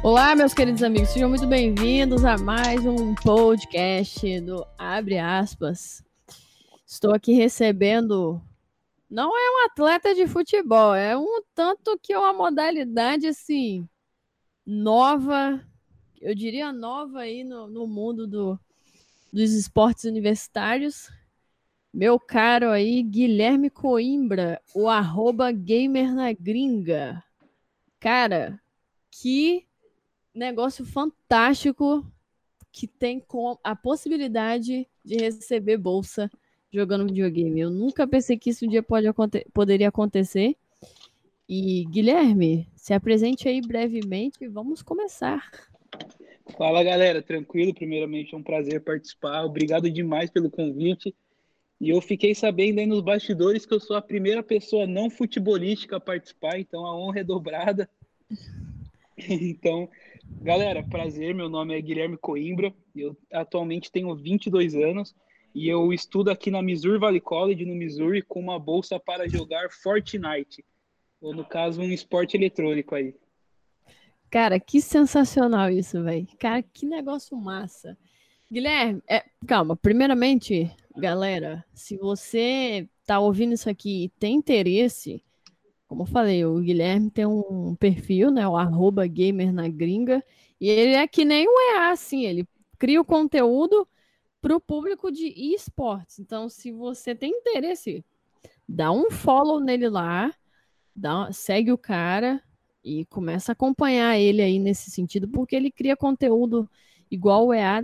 Olá, meus queridos amigos, sejam muito bem-vindos a mais um podcast do Abre Aspas. Estou aqui recebendo. Não é um atleta de futebol, é um tanto que é uma modalidade assim nova, eu diria nova aí no, no mundo do, dos esportes universitários. Meu caro aí, Guilherme Coimbra, o arroba gamer na gringa. Cara, que negócio fantástico que tem com a possibilidade de receber bolsa jogando videogame. Eu nunca pensei que isso um dia pode poderia acontecer. E Guilherme, se apresente aí brevemente e vamos começar. Fala galera, tranquilo? Primeiramente é um prazer participar. Obrigado demais pelo convite. E eu fiquei sabendo aí nos bastidores que eu sou a primeira pessoa não futebolística a participar, então a honra é dobrada. então, Galera, prazer, meu nome é Guilherme Coimbra, eu atualmente tenho 22 anos e eu estudo aqui na Missouri Valley College, no Missouri, com uma bolsa para jogar Fortnite, ou no caso, um esporte eletrônico aí. Cara, que sensacional isso, velho. Cara, que negócio massa. Guilherme, é, calma, primeiramente, galera, se você tá ouvindo isso aqui e tem interesse, como eu falei, o Guilherme tem um perfil, né? O arroba gamer na gringa. E ele é que nem o EA, assim, ele cria o conteúdo para o público de esportes. Então, se você tem interesse, dá um follow nele lá, dá, segue o cara e começa a acompanhar ele aí nesse sentido, porque ele cria conteúdo igual o EA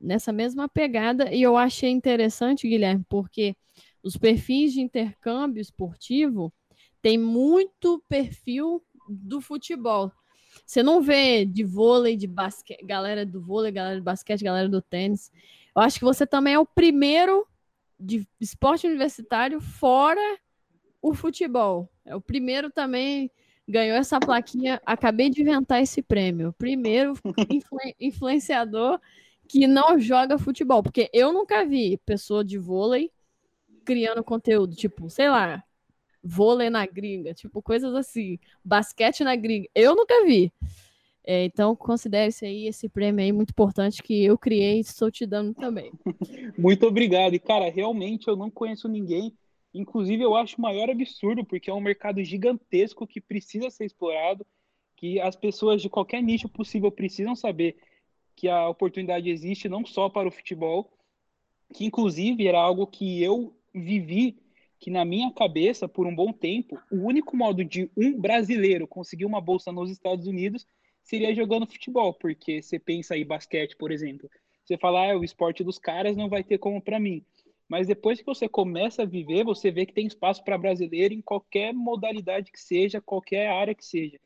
nessa mesma pegada. E eu achei interessante, Guilherme, porque os perfis de intercâmbio esportivo tem muito perfil do futebol. Você não vê de vôlei, de basquete, galera do vôlei, galera do basquete, galera do tênis. Eu acho que você também é o primeiro de esporte universitário fora o futebol. É o primeiro também ganhou essa plaquinha. Acabei de inventar esse prêmio. Primeiro influ influenciador que não joga futebol, porque eu nunca vi pessoa de vôlei criando conteúdo, tipo, sei lá, vôlei na gringa, tipo, coisas assim, basquete na gringa. Eu nunca vi. É, então, considere esse aí, esse prêmio aí muito importante que eu criei e estou te dando também. Muito obrigado. E, cara, realmente eu não conheço ninguém. Inclusive, eu acho o maior absurdo, porque é um mercado gigantesco que precisa ser explorado, que as pessoas de qualquer nicho possível precisam saber que a oportunidade existe não só para o futebol, que inclusive era algo que eu vivi que na minha cabeça, por um bom tempo, o único modo de um brasileiro conseguir uma bolsa nos Estados Unidos seria jogando futebol, porque você pensa aí basquete, por exemplo, você fala, ah, o esporte dos caras não vai ter como para mim. Mas depois que você começa a viver, você vê que tem espaço para brasileiro em qualquer modalidade que seja, qualquer área que seja.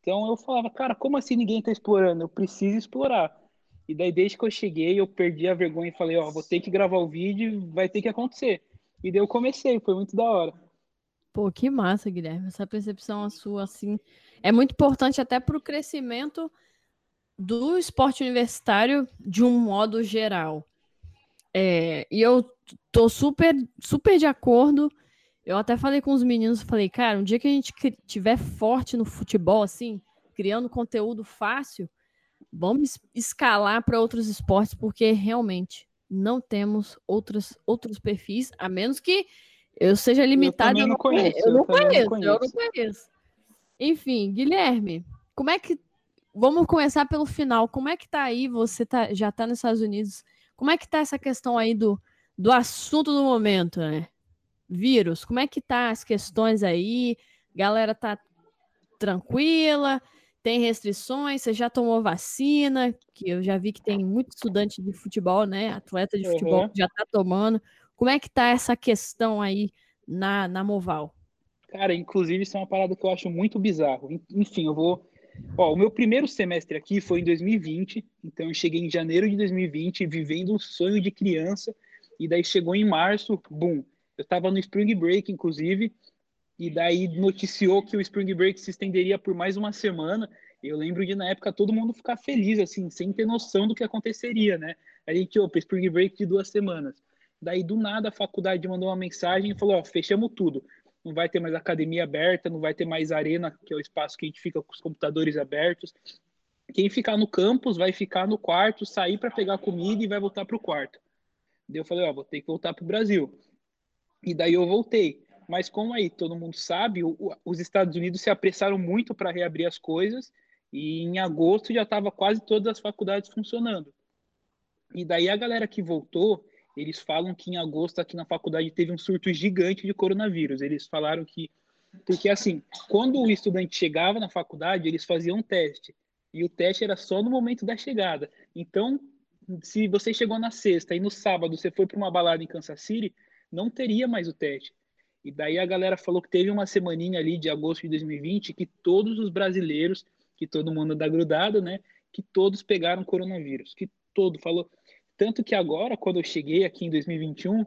Então eu falava, cara, como assim ninguém está explorando? Eu preciso explorar. E daí, desde que eu cheguei, eu perdi a vergonha e falei, ó, vou ter que gravar o vídeo, vai ter que acontecer. E daí eu comecei, foi muito da hora. Pô, que massa, Guilherme. Essa percepção a sua, assim, é muito importante até para o crescimento do esporte universitário de um modo geral. É, e eu tô super, super de acordo. Eu até falei com os meninos, falei, cara, um dia que a gente tiver forte no futebol, assim, criando conteúdo fácil, vamos escalar para outros esportes, porque realmente não temos outros, outros perfis, a menos que eu seja limitado. Eu, eu não conheço. Eu, não, conheço, conheço, eu não conheço. Enfim, Guilherme, como é que. Vamos começar pelo final. Como é que tá aí? Você tá, já tá nos Estados Unidos. Como é que tá essa questão aí do, do assunto do momento, né? Vírus. Como é que tá as questões aí? Galera tá tranquila? Tem restrições? Você já tomou vacina? Que eu já vi que tem muito estudante de futebol, né? Atleta de uhum. futebol que já tá tomando. Como é que tá essa questão aí na, na Moval? Cara, inclusive isso é uma parada que eu acho muito bizarro. Enfim, eu vou. Ó, o meu primeiro semestre aqui foi em 2020, então eu cheguei em janeiro de 2020, vivendo um sonho de criança, e daí chegou em março, bum. Eu tava no Spring Break, inclusive, e daí noticiou que o Spring Break se estenderia por mais uma semana. Eu lembro de, na época, todo mundo ficar feliz, assim, sem ter noção do que aconteceria, né? A gente, opa, Spring Break de duas semanas. Daí, do nada, a faculdade mandou uma mensagem e falou, ó, fechamos tudo. Não vai ter mais academia aberta, não vai ter mais arena, que é o espaço que a gente fica com os computadores abertos. quem ficar no campus vai ficar no quarto, sair para pegar comida e vai voltar para o quarto. Daí eu falei, ó, vou ter que voltar para o Brasil. E daí eu voltei. Mas como aí todo mundo sabe, o, os Estados Unidos se apressaram muito para reabrir as coisas e em agosto já estava quase todas as faculdades funcionando. E daí a galera que voltou, eles falam que em agosto aqui na faculdade teve um surto gigante de coronavírus. Eles falaram que porque assim, quando o estudante chegava na faculdade, eles faziam um teste. E o teste era só no momento da chegada. Então, se você chegou na sexta e no sábado você foi para uma balada em Kansas City, não teria mais o teste. E daí a galera falou que teve uma semaninha ali de agosto de 2020 que todos os brasileiros, que todo mundo dá grudado, né? Que todos pegaram coronavírus. Que todo falou. Tanto que agora, quando eu cheguei aqui em 2021,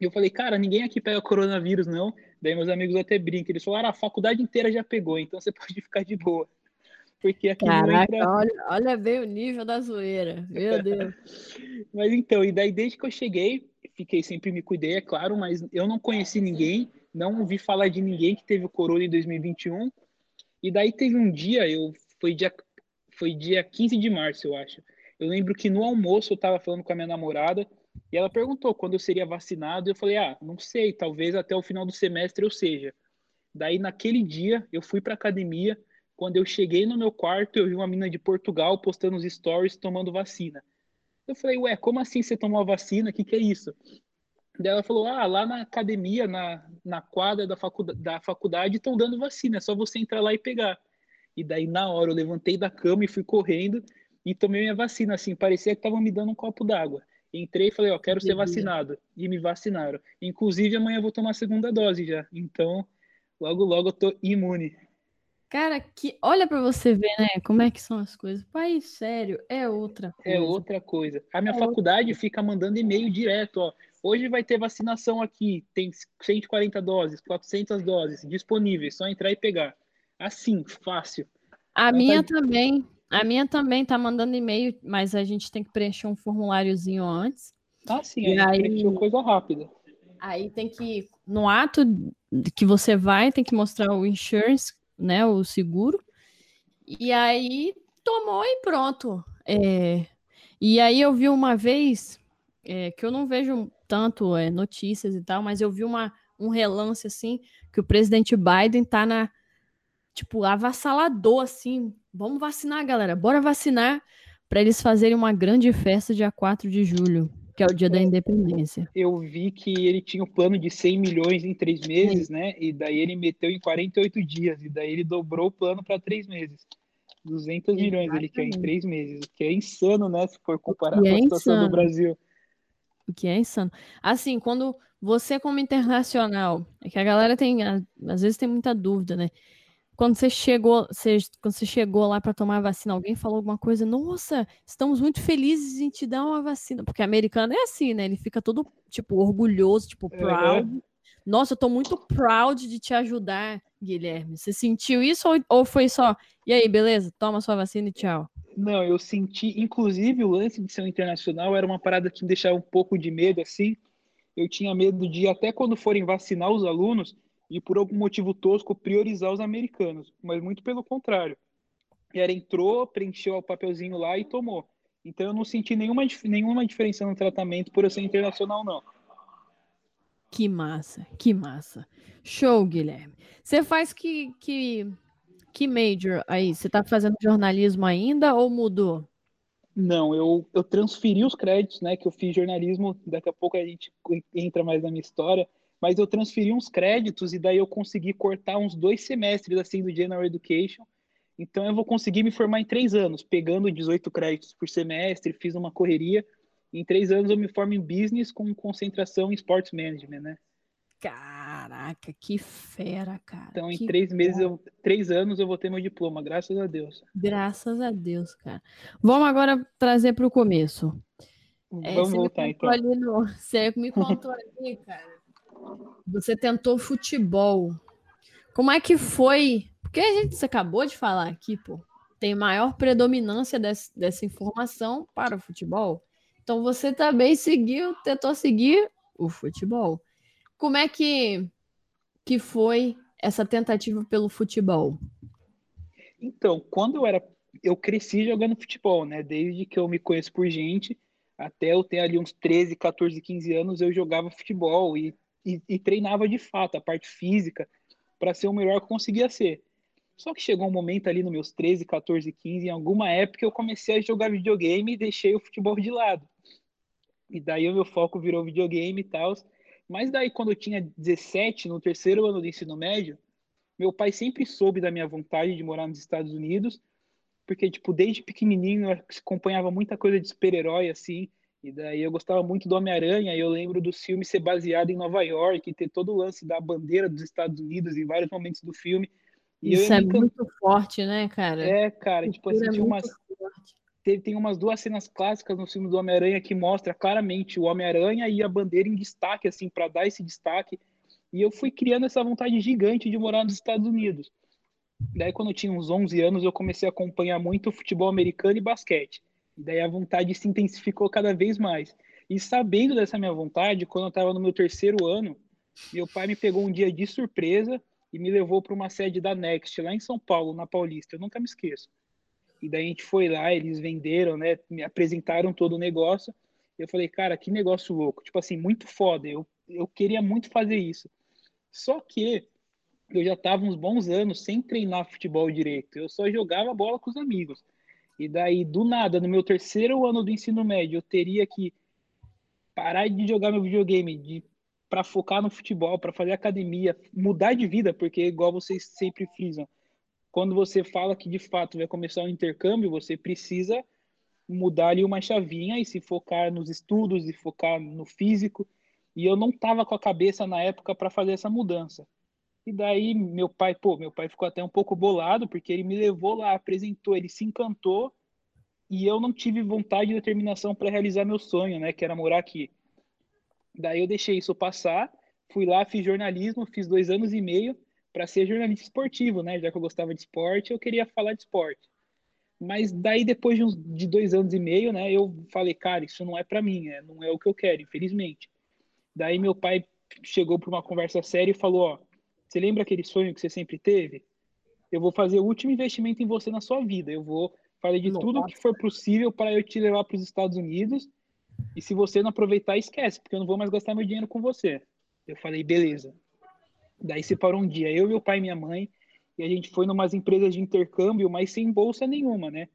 eu falei, cara, ninguém aqui pega coronavírus, não. Daí meus amigos até brincam. Eles falaram, ah, a faculdade inteira já pegou, então você pode ficar de boa porque aqui Caraca, entra... olha, olha bem o nível da zoeira, meu Deus. mas então, e daí desde que eu cheguei, fiquei sempre me cuidei, é claro, mas eu não conheci ninguém, não ouvi falar de ninguém que teve o corona em 2021. E daí teve um dia, eu foi dia foi dia 15 de março, eu acho. Eu lembro que no almoço eu estava falando com a minha namorada e ela perguntou quando eu seria vacinado. Eu falei: "Ah, não sei, talvez até o final do semestre eu seja". Daí naquele dia eu fui para academia, quando eu cheguei no meu quarto, eu vi uma menina de Portugal postando os stories tomando vacina. Eu falei, ué, como assim você tomou a vacina? O que, que é isso? Daí ela falou, ah, lá na academia, na, na quadra da faculdade, da faculdade, estão dando vacina, é só você entrar lá e pegar. E daí, na hora, eu levantei da cama e fui correndo e tomei minha vacina, assim, parecia que estavam me dando um copo d'água. Entrei e falei, ó, quero ser vacinado. E me vacinaram. Inclusive, amanhã eu vou tomar a segunda dose já. Então, logo, logo eu tô imune. Cara, que olha para você ver, né? Como é que são as coisas. País sério é outra é coisa. É outra coisa. A minha é faculdade outra... fica mandando e-mail direto, ó. Hoje vai ter vacinação aqui, tem 140 doses, 400 doses disponíveis, só entrar e pegar. Assim, fácil. A minha tá... também. A minha também tá mandando e-mail, mas a gente tem que preencher um formuláriozinho antes. Ah, sim, e aí coisa rápida. Aí tem que no ato que você vai, tem que mostrar o insurance né, o seguro. E aí tomou e pronto. É, e aí eu vi uma vez, é, que eu não vejo tanto é, notícias e tal, mas eu vi uma, um relance assim, que o presidente Biden tá na, tipo, avassalador, assim, vamos vacinar, galera, bora vacinar, para eles fazerem uma grande festa dia 4 de julho que é o dia da independência. Eu vi que ele tinha o um plano de 100 milhões em três meses, Sim. né? E daí ele meteu em 48 dias, e daí ele dobrou o plano para três meses. 200 Exatamente. milhões ele quer em três meses, o que é insano, né? Se for comparar com a é situação insano. do Brasil. O que é insano. Assim, quando você, como internacional, é que a galera tem, às vezes tem muita dúvida, né? Quando você chegou, você, quando você chegou lá para tomar a vacina, alguém falou alguma coisa, nossa, estamos muito felizes em te dar uma vacina, porque americano é assim, né? Ele fica todo tipo orgulhoso, tipo proud. Uhum. Nossa, eu tô muito proud de te ajudar, Guilherme. Você sentiu isso ou, ou foi só, e aí, beleza? Toma sua vacina e tchau. Não, eu senti, inclusive o lance de ser um internacional era uma parada que me deixava um pouco de medo assim. Eu tinha medo de até quando forem vacinar os alunos, e por algum motivo tosco priorizar os americanos, mas muito pelo contrário. E era entrou, preencheu o papelzinho lá e tomou. Então eu não senti nenhuma, nenhuma diferença no tratamento por eu ser internacional, não. Que massa, que massa. Show, Guilherme. Você faz que, que, que major aí? Você está fazendo jornalismo ainda ou mudou? Não, eu, eu transferi os créditos, né? Que eu fiz jornalismo, daqui a pouco a gente entra mais na minha história mas eu transferi uns créditos e daí eu consegui cortar uns dois semestres assim do General Education. Então eu vou conseguir me formar em três anos, pegando 18 créditos por semestre, fiz uma correria. Em três anos eu me formo em business com concentração em sports management, né? Caraca, que fera, cara. Então, em três meses, eu, três anos, eu vou ter meu diploma, graças a Deus. Graças a Deus, cara. Vamos agora trazer para o começo. É, Vamos voltar, então. No, você me contou ali, cara, você tentou futebol. Como é que foi? Porque a gente acabou de falar aqui, pô, tem maior predominância desse, dessa informação para o futebol. Então você também seguiu, tentou seguir o futebol. Como é que, que foi essa tentativa pelo futebol? Então, quando eu era eu cresci jogando futebol, né? Desde que eu me conheço por gente, até eu ter ali uns 13, 14, 15 anos, eu jogava futebol e, e, e treinava de fato a parte física para ser o melhor que eu conseguia ser. Só que chegou um momento ali nos meus 13, 14, 15, em alguma época eu comecei a jogar videogame e deixei o futebol de lado. E daí o meu foco virou videogame e tal. Mas daí quando eu tinha 17, no terceiro ano do ensino médio, meu pai sempre soube da minha vontade de morar nos Estados Unidos, porque tipo desde pequenininho eu acompanhava muita coisa de super-herói assim, e daí eu gostava muito do Homem-Aranha, e eu lembro do filme ser baseado em Nova York, e ter todo o lance da bandeira dos Estados Unidos em vários momentos do filme. E Isso é muito forte, né, cara? É, cara, tipo assim, é umas... Tem, tem umas duas cenas clássicas no filme do Homem-Aranha que mostra claramente o Homem-Aranha e a bandeira em destaque, assim, para dar esse destaque. E eu fui criando essa vontade gigante de morar nos Estados Unidos. Daí, quando eu tinha uns 11 anos, eu comecei a acompanhar muito futebol americano e basquete. E daí a vontade se intensificou cada vez mais. E sabendo dessa minha vontade, quando eu estava no meu terceiro ano, meu pai me pegou um dia de surpresa e me levou para uma sede da Next, lá em São Paulo, na Paulista. Eu nunca me esqueço. E daí a gente foi lá, eles venderam, né? Me apresentaram todo o negócio. Eu falei, cara, que negócio louco. Tipo assim, muito foda. Eu, eu queria muito fazer isso. Só que eu já estava uns bons anos sem treinar futebol direito. Eu só jogava bola com os amigos. E daí, do nada, no meu terceiro ano do ensino médio, eu teria que parar de jogar meu videogame, de para focar no futebol, para fazer academia, mudar de vida, porque igual vocês sempre frisam, quando você fala que de fato vai começar um intercâmbio, você precisa mudar ali uma chavinha e se focar nos estudos e focar no físico. E eu não tava com a cabeça na época para fazer essa mudança. E daí meu pai, pô, meu pai ficou até um pouco bolado porque ele me levou lá, apresentou, ele se encantou e eu não tive vontade e determinação para realizar meu sonho, né, que era morar aqui. Daí eu deixei isso passar, fui lá, fiz jornalismo, fiz dois anos e meio para ser jornalista esportivo, né? Já que eu gostava de esporte, eu queria falar de esporte. Mas daí depois de, uns, de dois anos e meio, né? Eu falei, cara, isso não é para mim, é, não é o que eu quero, infelizmente. Daí meu pai chegou para uma conversa séria e falou, ó, você lembra aquele sonho que você sempre teve? Eu vou fazer o último investimento em você na sua vida. Eu vou fazer de Nossa. tudo que for possível para eu te levar para os Estados Unidos e se você não aproveitar, esquece, porque eu não vou mais gastar meu dinheiro com você. Eu falei, beleza. Daí separou um dia, eu, meu pai e minha mãe, e a gente foi numas empresas de intercâmbio, mas sem bolsa nenhuma, né?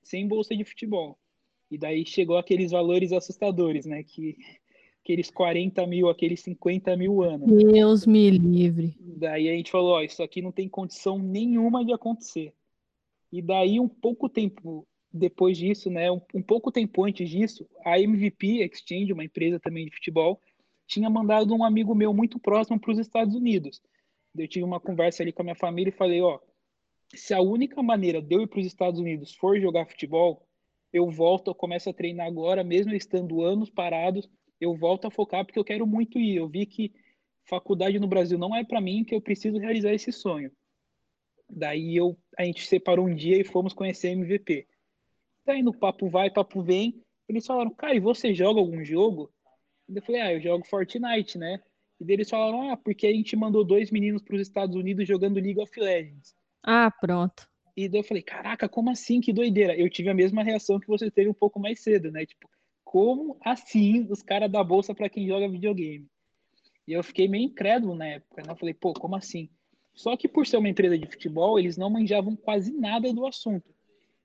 Sem bolsa de futebol. E daí chegou aqueles valores assustadores, né? Que aqueles 40 mil, aqueles 50 mil anos. Deus me livre. Daí a gente falou, ó, isso aqui não tem condição nenhuma de acontecer. E daí, um pouco tempo depois disso, né, um, um, pouco tempo antes disso, a MVP Exchange, uma empresa também de futebol, tinha mandado um amigo meu muito próximo para os Estados Unidos. Eu tive uma conversa ali com a minha família e falei, ó, se a única maneira de eu ir para os Estados Unidos for jogar futebol, eu volto, eu começo a treinar agora, mesmo estando anos parados, eu volto a focar porque eu quero muito ir. Eu vi que faculdade no Brasil não é para mim, que eu preciso realizar esse sonho. Daí eu, a gente separou um dia e fomos conhecer a MVP. Daí no papo vai, papo vem, eles falaram, cara, e você joga algum jogo? E eu falei, ah, eu jogo Fortnite, né? E daí eles falaram, ah, porque a gente mandou dois meninos para os Estados Unidos jogando League of Legends. Ah, pronto. E daí eu falei, caraca, como assim? Que doideira. Eu tive a mesma reação que você teve um pouco mais cedo, né? Tipo, como assim os caras da bolsa para quem joga videogame? E eu fiquei meio incrédulo na época, né? Eu falei, pô, como assim? Só que por ser uma empresa de futebol, eles não manjavam quase nada do assunto.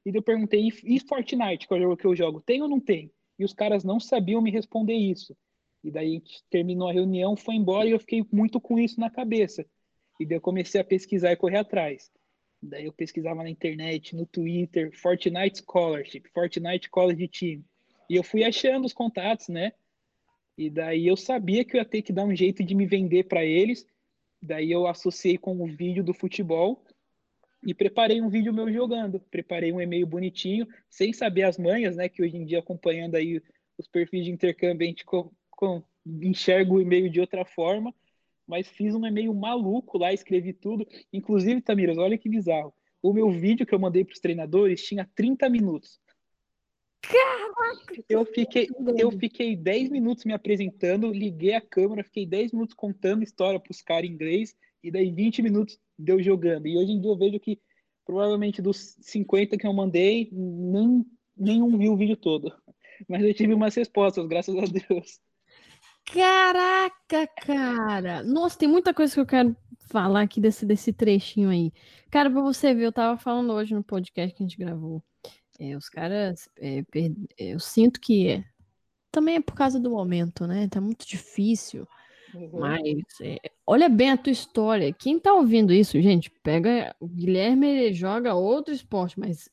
E eu perguntei, e Fortnite, que é o jogo que eu jogo, tem ou não tem? E os caras não sabiam me responder isso. E daí a gente terminou a reunião, foi embora e eu fiquei muito com isso na cabeça. E daí eu comecei a pesquisar e correr atrás. Daí eu pesquisava na internet, no Twitter, Fortnite Scholarship, Fortnite College Team. E eu fui achando os contatos, né? E daí eu sabia que eu ia ter que dar um jeito de me vender para eles. Daí eu associei com o vídeo do futebol e preparei um vídeo meu jogando, preparei um e-mail bonitinho, sem saber as manhas, né, que hoje em dia acompanhando aí os perfis de intercâmbio a gente com, com, enxerga o e-mail de outra forma, mas fiz um e-mail maluco lá, escrevi tudo, inclusive, Tamiras, olha que bizarro, o meu vídeo que eu mandei para os treinadores tinha 30 minutos. Caraca! Eu fiquei, eu fiquei 10 minutos me apresentando, liguei a câmera, fiquei 10 minutos contando história para os caras em inglês, e daí 20 minutos deu jogando. E hoje em dia eu vejo que Provavelmente dos 50 que eu mandei, nem, nenhum viu o vídeo todo. Mas eu tive umas respostas, graças a Deus. Caraca, cara! Nossa, tem muita coisa que eu quero falar aqui desse, desse trechinho aí. Cara, pra você ver, eu tava falando hoje no podcast que a gente gravou. É, os caras, é, per... É, eu sinto que é. também é por causa do momento, né? Tá muito difícil. Uhum. Mas é, olha bem a tua história. Quem tá ouvindo isso, gente, pega. O Guilherme joga outro esporte, mas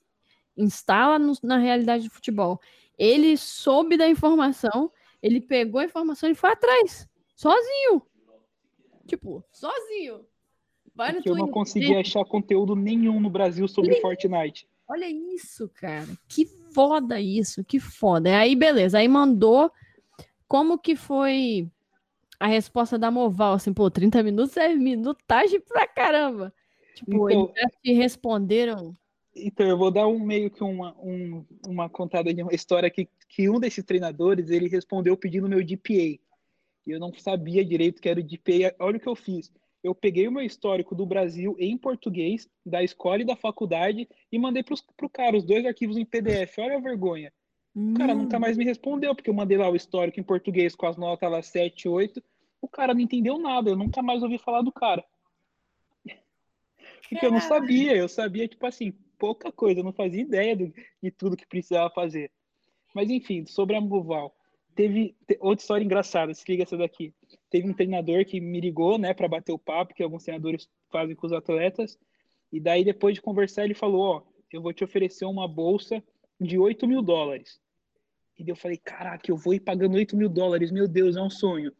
instala no, na realidade do futebol. Ele soube da informação, ele pegou a informação e foi atrás, sozinho. Tipo, sozinho. Vai no eu não consegui achar conteúdo nenhum no Brasil sobre Fortnite. Olha isso, cara. Que foda isso, que foda. Aí, beleza. Aí mandou. Como que foi a resposta da Moval? Assim, pô, 30 minutos é minutagem pra caramba. Tipo, então, eles te responderam. Então, eu vou dar um meio que uma, um, uma contada de uma história que, que um desses treinadores ele respondeu pedindo meu DPA. E eu não sabia direito que era o DPA. Olha o que eu fiz. Eu peguei o meu histórico do Brasil em português, da escola e da faculdade, e mandei para o cara os dois arquivos em PDF. Olha a vergonha. O cara hum. nunca mais me respondeu, porque eu mandei lá o histórico em português com as notas lá 7, 8. O cara não entendeu nada, eu nunca mais ouvi falar do cara. Porque eu não sabia, eu sabia, tipo assim, pouca coisa, eu não fazia ideia do, de tudo que precisava fazer. Mas enfim, sobre a Muval teve outra história engraçada, se liga essa daqui. Teve um treinador que me ligou, né, para bater o papo, que alguns treinadores fazem com os atletas, e daí depois de conversar ele falou, ó, eu vou te oferecer uma bolsa de 8 mil dólares. E daí eu falei, caraca, eu vou ir pagando 8 mil dólares, meu Deus, é um sonho.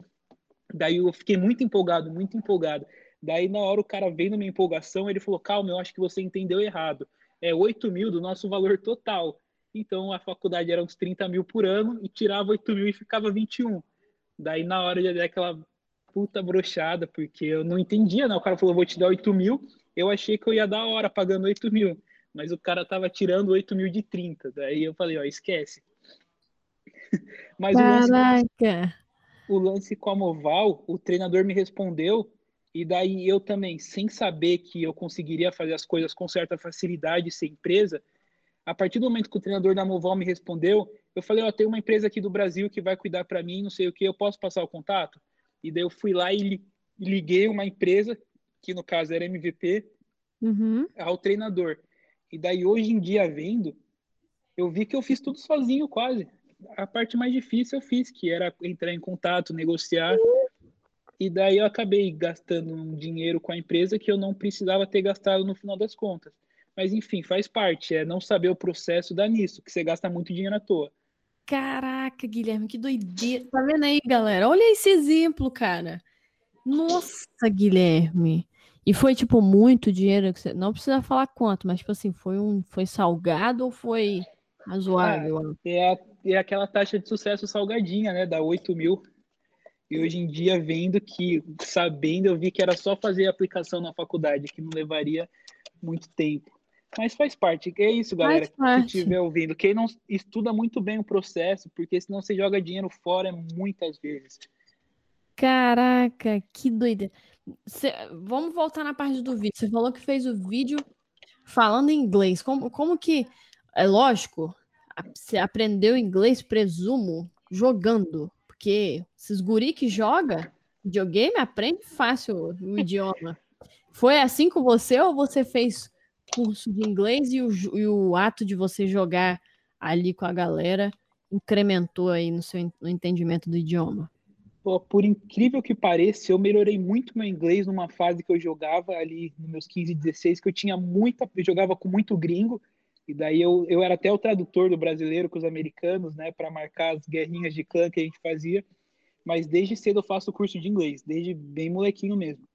Daí eu fiquei muito empolgado, muito empolgado. Daí na hora o cara veio na minha empolgação, ele falou, calma, eu acho que você entendeu errado. É 8 mil do nosso valor total. Então a faculdade era uns 30 mil por ano e tirava 8 mil e ficava 21. Daí na hora de dar aquela puta brochada, porque eu não entendia, né? O cara falou, vou te dar 8 mil. Eu achei que eu ia dar hora pagando 8 mil. Mas o cara tava tirando 8 mil de 30. Daí eu falei, ó, esquece. Mas Caraca. O lance, o lance com a Moval, o treinador me respondeu e daí eu também, sem saber que eu conseguiria fazer as coisas com certa facilidade sem empresa, a partir do momento que o treinador da Moval me respondeu, eu falei, ó, oh, tem uma empresa aqui do Brasil que vai cuidar para mim, não sei o que, eu posso passar o contato? E daí eu fui lá e liguei uma empresa, que no caso era MVP, uhum. ao treinador. E daí hoje em dia vendo, eu vi que eu fiz tudo sozinho quase. A parte mais difícil eu fiz, que era entrar em contato, negociar. E daí eu acabei gastando um dinheiro com a empresa que eu não precisava ter gastado no final das contas. Mas enfim, faz parte. É não saber o processo dá nisso, que você gasta muito dinheiro à toa. Caraca, Guilherme, que doideira. Tá vendo aí, galera? Olha esse exemplo, cara. Nossa, Guilherme. E foi, tipo, muito dinheiro. Que você... Não precisa falar quanto, mas, tipo assim, foi um. Foi salgado ou foi razoável? Ah, é, a, é aquela taxa de sucesso salgadinha, né? Da 8 mil. E hoje em dia, vendo que, sabendo, eu vi que era só fazer a aplicação na faculdade, que não levaria muito tempo. Mas faz parte. É isso, galera. Quem estiver ouvindo. Quem não estuda muito bem o processo, porque senão você joga dinheiro fora muitas vezes. Caraca, que doida. Cê, vamos voltar na parte do vídeo. Você falou que fez o vídeo falando em inglês. Como, como que. É lógico, você aprendeu inglês, presumo, jogando. Porque esses guri que joga videogame aprende fácil o idioma. Foi assim com você ou você fez curso de inglês e o, e o ato de você jogar ali com a galera incrementou aí no seu no entendimento do idioma? Pô, por incrível que pareça, eu melhorei muito meu inglês numa fase que eu jogava ali nos meus 15, 16, que eu tinha muita, eu jogava com muito gringo, e daí eu, eu era até o tradutor do brasileiro com os americanos, né, para marcar as guerrinhas de clã que a gente fazia. Mas desde cedo eu faço curso de inglês, desde bem molequinho mesmo.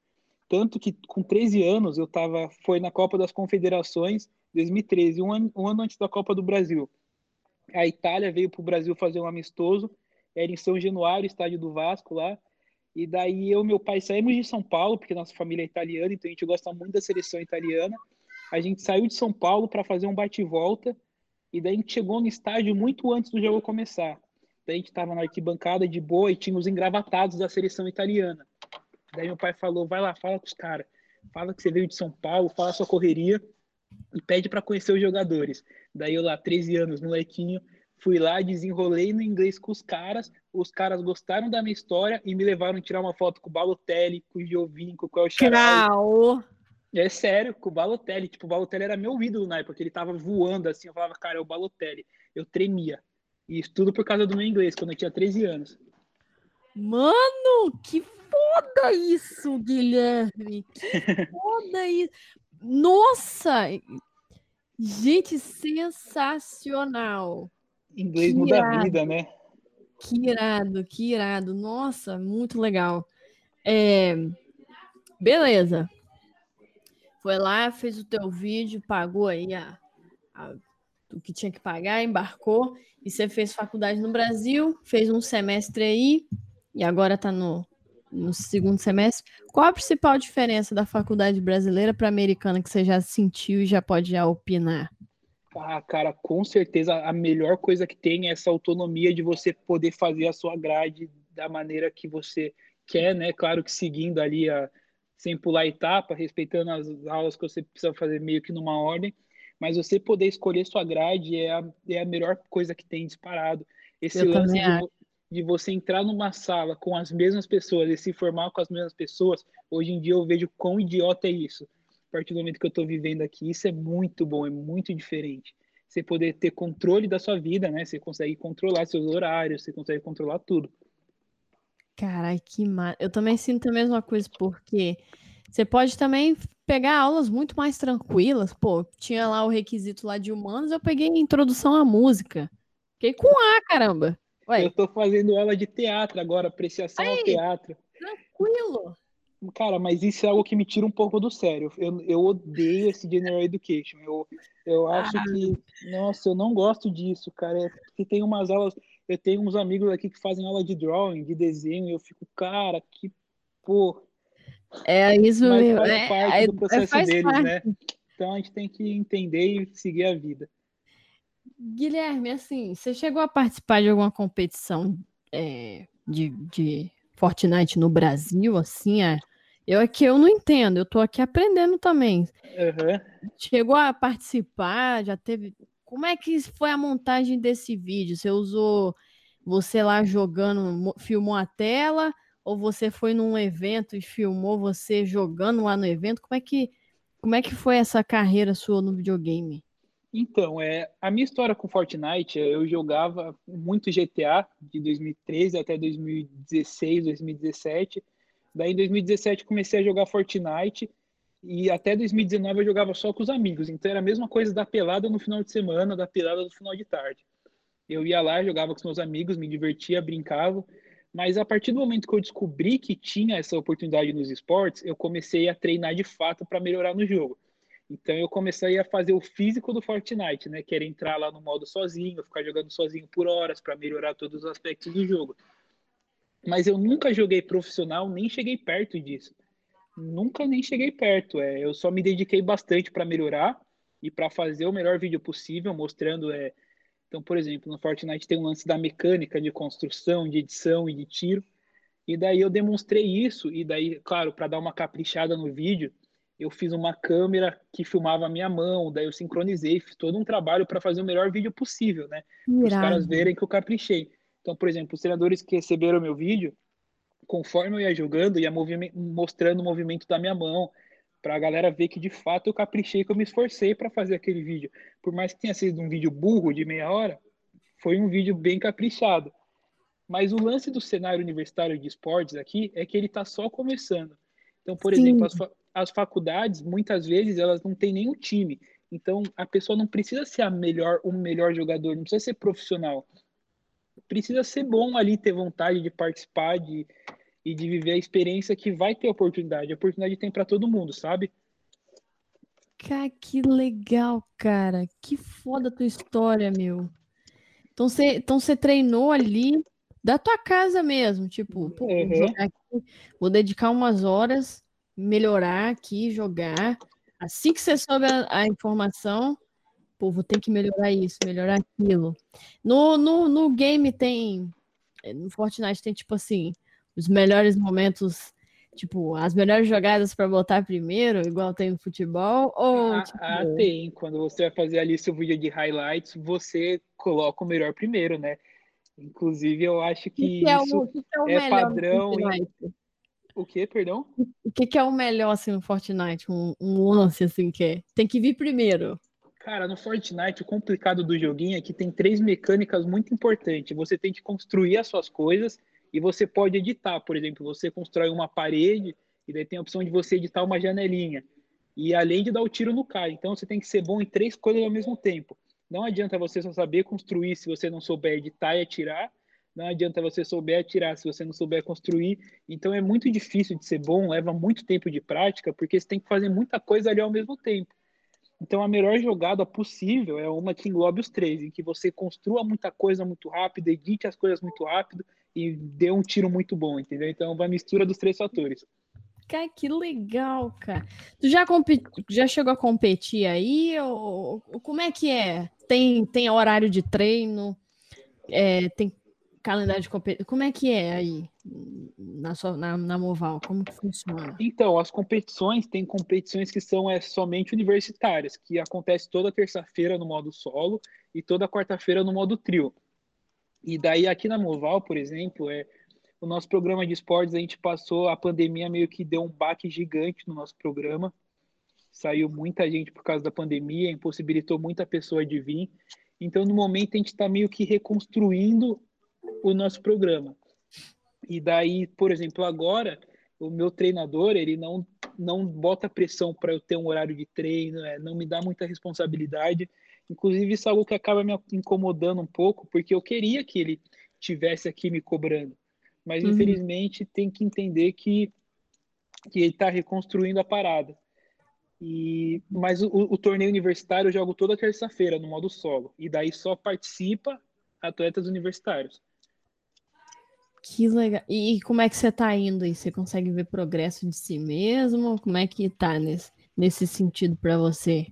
Tanto que com 13 anos eu tava, foi na Copa das Confederações 2013, um ano, um ano antes da Copa do Brasil. A Itália veio para o Brasil fazer um amistoso, era em São Januário, estádio do Vasco lá. E daí eu e meu pai saímos de São Paulo, porque nossa família é italiana, então a gente gosta muito da seleção italiana. A gente saiu de São Paulo para fazer um bate-volta, e daí a gente chegou no estádio muito antes do jogo começar. Daí a gente estava na arquibancada de boa e tinha os engravatados da seleção italiana. Daí meu pai falou: vai lá, fala com os caras. Fala que você veio de São Paulo, fala a sua correria. e pede para conhecer os jogadores. Daí eu lá, 13 anos, molequinho, fui lá, desenrolei no inglês com os caras, os caras gostaram da minha história e me levaram tirar uma foto com o Balotelli, com o Giovinco, com o El É sério, com o Balotelli. Tipo, o Balotelli era meu ídolo na época, ele tava voando assim, eu falava, cara, é o Balotelli. Eu tremia. E isso tudo por causa do meu inglês, quando eu tinha 13 anos. Mano, que foda isso, Guilherme! Que foda isso! Nossa! Gente, sensacional! Inglês que muda irado. a vida, né? Que irado, que irado. Nossa, muito legal. É... Beleza. Foi lá, fez o teu vídeo, pagou aí a, a, o que tinha que pagar, embarcou. E você fez faculdade no Brasil, fez um semestre aí, e agora está no, no segundo semestre. Qual a principal diferença da faculdade brasileira para a americana que você já sentiu e já pode já opinar? Ah, cara, com certeza a melhor coisa que tem é essa autonomia de você poder fazer a sua grade da maneira que você quer, né? Claro que seguindo ali a sem pular etapa, respeitando as aulas que você precisa fazer meio que numa ordem, mas você poder escolher sua grade é a, é a melhor coisa que tem disparado. Esse Eu lance de, de, você entrar numa sala com as mesmas pessoas e se formar com as mesmas pessoas, hoje em dia eu vejo quão idiota é isso a partir do momento que eu estou vivendo aqui, isso é muito bom, é muito diferente. Você poder ter controle da sua vida, né? Você consegue controlar seus horários, você consegue controlar tudo. Carai, que mar... Eu também sinto a mesma coisa, porque você pode também pegar aulas muito mais tranquilas. Pô, tinha lá o requisito lá de humanos, eu peguei introdução à música. Fiquei com A, caramba. Ué. Eu tô fazendo aula de teatro agora, apreciação Aí, ao teatro. Tranquilo. Cara, mas isso é algo que me tira um pouco do sério. Eu, eu odeio esse General Education. Eu, eu acho ah. que, nossa, eu não gosto disso, cara. É que tem umas aulas, eu tenho uns amigos aqui que fazem aula de drawing, de desenho, e eu fico, cara, que pô. É isso mas faz é, parte é, do processo é, deles, parte. né? Então a gente tem que entender e seguir a vida. Guilherme, assim, você chegou a participar de alguma competição é, de, de Fortnite no Brasil, assim, é, eu aqui eu não entendo, eu tô aqui aprendendo também. Uhum. Chegou a participar, já teve. Como é que foi a montagem desse vídeo? Você usou você lá jogando, filmou a tela, ou você foi num evento e filmou você jogando lá no evento? Como é que, como é que foi essa carreira sua no videogame? Então, é, a minha história com Fortnite, eu jogava muito GTA de 2013 até 2016, 2017. Daí em 2017 comecei a jogar Fortnite e até 2019 eu jogava só com os amigos. Então era a mesma coisa da pelada no final de semana, da pelada no final de tarde. Eu ia lá, jogava com os meus amigos, me divertia, brincava. Mas a partir do momento que eu descobri que tinha essa oportunidade nos esportes, eu comecei a treinar de fato para melhorar no jogo. Então eu comecei a fazer o físico do Fortnite, né? Que era entrar lá no modo sozinho, ficar jogando sozinho por horas para melhorar todos os aspectos do jogo. Mas eu nunca joguei profissional, nem cheguei perto disso. Nunca nem cheguei perto. É, eu só me dediquei bastante para melhorar e para fazer o melhor vídeo possível, mostrando. É... Então, por exemplo, no Fortnite tem um lance da mecânica de construção, de edição e de tiro. E daí eu demonstrei isso, e daí, claro, para dar uma caprichada no vídeo, eu fiz uma câmera que filmava a minha mão, daí eu sincronizei, fiz todo um trabalho para fazer o melhor vídeo possível, né? Para os caras verem que eu caprichei. Então, por exemplo, os treinadores que receberam meu vídeo, conforme eu ia jogando, ia mostrando o movimento da minha mão, para a galera ver que de fato eu caprichei, que eu me esforcei para fazer aquele vídeo. Por mais que tenha sido um vídeo burro de meia hora, foi um vídeo bem caprichado. Mas o lance do cenário universitário de esportes aqui é que ele está só começando. Então, por Sim. exemplo, as, fa as faculdades, muitas vezes, elas não têm nenhum time. Então, a pessoa não precisa ser a melhor, o melhor jogador, não precisa ser profissional precisa ser bom ali, ter vontade de participar de, e de viver a experiência que vai ter oportunidade. A oportunidade tem para todo mundo, sabe? Cara, que legal, cara. Que foda a tua história, meu. Então você então treinou ali da tua casa mesmo, tipo, pô, uhum. vou, aqui, vou, dedicar umas horas, melhorar aqui, jogar. Assim que você soube a, a informação, pô, vou ter que melhorar isso, melhorar aquilo. No, no, no game tem. No Fortnite tem, tipo assim, os melhores momentos. Tipo, as melhores jogadas para botar primeiro, igual tem no futebol? Ou, ah, tipo... ah, tem. Quando você vai fazer ali seu vídeo de highlights, você coloca o melhor primeiro, né? Inclusive, eu acho que, que, é isso que é, é padrão. Em... O que, perdão? O que, que, é o melhor assim no Fortnite? Um, um lance assim que é. Tem que vir primeiro. Cara, no Fortnite, o complicado do joguinho é que tem três mecânicas muito importantes. Você tem que construir as suas coisas e você pode editar. Por exemplo, você constrói uma parede e daí tem a opção de você editar uma janelinha. E além de dar o tiro no cara. Então você tem que ser bom em três coisas ao mesmo tempo. Não adianta você só saber construir se você não souber editar e atirar. Não adianta você souber atirar se você não souber construir. Então é muito difícil de ser bom, leva muito tempo de prática, porque você tem que fazer muita coisa ali ao mesmo tempo. Então, a melhor jogada possível é uma que englobe os três, em que você construa muita coisa muito rápido, edite as coisas muito rápido e dê um tiro muito bom, entendeu? Então, uma mistura dos três fatores. Cara, que legal, cara. Tu já, já chegou a competir aí? Ou... Como é que é? Tem, tem horário de treino? É, tem calendário de competição? Como é que é aí na, sua, na, na Moval? Como que funciona? Então, as competições, tem competições que são é, somente universitárias, que acontece toda terça-feira no modo solo e toda quarta-feira no modo trio. E daí aqui na Moval, por exemplo, é o nosso programa de esportes, a gente passou a pandemia meio que deu um baque gigante no nosso programa. Saiu muita gente por causa da pandemia, impossibilitou muita pessoa de vir. Então, no momento, a gente está meio que reconstruindo o nosso programa. E daí, por exemplo, agora o meu treinador ele não não bota pressão para eu ter um horário de treino, é, não me dá muita responsabilidade. Inclusive isso é algo que acaba me incomodando um pouco, porque eu queria que ele tivesse aqui me cobrando, mas uhum. infelizmente tem que entender que que ele está reconstruindo a parada. E mas o, o torneio universitário eu jogo toda terça-feira no modo solo e daí só participa atletas universitários. Que legal. E como é que você tá indo aí? Você consegue ver progresso de si mesmo? Como é que tá nesse, nesse sentido para você?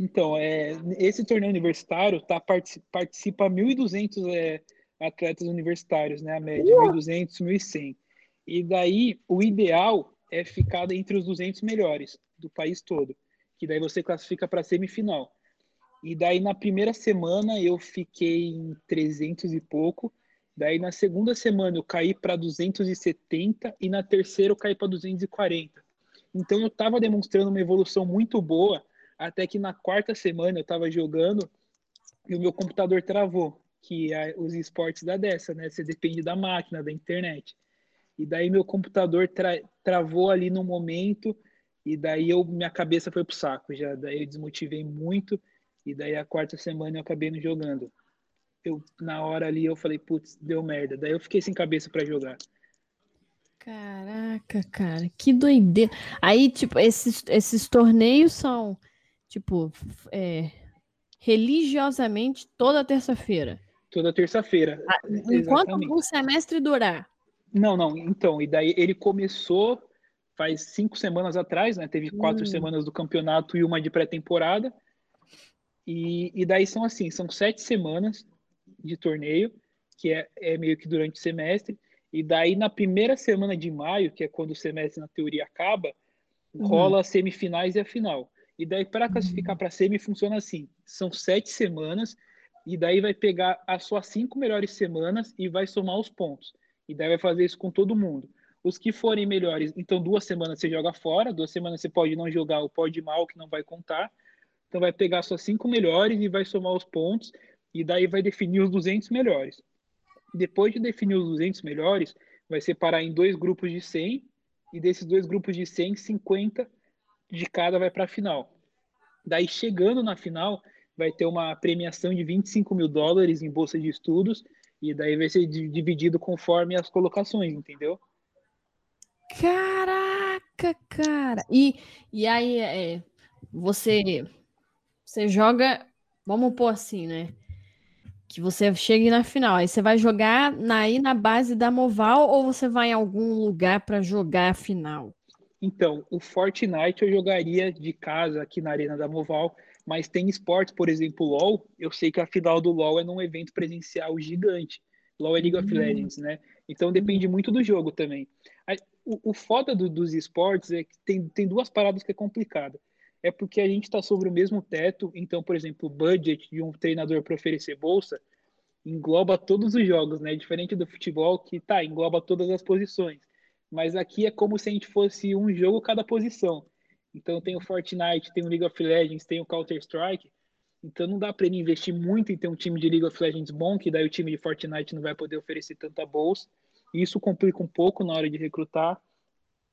Então, é, esse torneio universitário tá, participa 1.200 é, atletas universitários, né? A média, uh! 1.200, 1.100. E daí, o ideal é ficar entre os 200 melhores do país todo, que daí você classifica para semifinal. E daí, na primeira semana, eu fiquei em 300 e pouco, Daí na segunda semana eu caí para 270 e na terceira eu caí para 240. Então eu estava demonstrando uma evolução muito boa, até que na quarta semana eu estava jogando e o meu computador travou, que é os esportes da dessa, né? Você depende da máquina, da internet. E daí meu computador tra travou ali no momento e daí eu minha cabeça foi pro saco já, daí eu desmotivei muito e daí a quarta semana eu acabei não jogando eu na hora ali eu falei, putz, deu merda. Daí eu fiquei sem cabeça para jogar. Caraca, cara, que doideira. Aí, tipo, esses, esses torneios são, tipo, é, religiosamente toda terça-feira. Toda terça-feira. Ah, enquanto o semestre durar. Não, não. Então, e daí ele começou faz cinco semanas atrás, né? Teve quatro hum. semanas do campeonato e uma de pré-temporada. E, e daí são assim, são sete semanas de torneio, que é, é meio que durante o semestre, e daí na primeira semana de maio, que é quando o semestre na teoria acaba, uhum. rola as semifinais e a final. E daí para classificar para semi funciona assim: são sete semanas e daí vai pegar as suas cinco melhores semanas e vai somar os pontos. E daí vai fazer isso com todo mundo. Os que forem melhores, então duas semanas você joga fora, duas semanas você pode não jogar ou pode ir mal, que não vai contar. Então vai pegar suas cinco melhores e vai somar os pontos e daí vai definir os 200 melhores. Depois de definir os 200 melhores, vai separar em dois grupos de 100 e desses dois grupos de 100, 50 de cada vai para a final. Daí, chegando na final, vai ter uma premiação de 25 mil dólares em bolsa de estudos e daí vai ser dividido conforme as colocações, entendeu? Caraca, cara! E, e aí, é, você, você joga, vamos pôr assim, né? Que você chegue na final. Aí você vai jogar na, aí na base da Moval ou você vai em algum lugar para jogar a final? Então, o Fortnite eu jogaria de casa aqui na Arena da Moval, mas tem esportes, por exemplo, o LoL. Eu sei que a final do LoL é num evento presencial gigante. LoL é League of hum. Legends, né? Então depende muito do jogo também. o, o foda do, dos esportes é que tem, tem duas paradas que é complicada. É porque a gente está sobre o mesmo teto, então, por exemplo, o budget de um treinador para oferecer bolsa engloba todos os jogos, né? Diferente do futebol, que tá, engloba todas as posições. Mas aqui é como se a gente fosse um jogo cada posição. Então tem o Fortnite, tem o League of Legends, tem o Counter-Strike. Então não dá para ele investir muito em ter um time de League of Legends bom, que daí o time de Fortnite não vai poder oferecer tanta bolsa. Isso complica um pouco na hora de recrutar.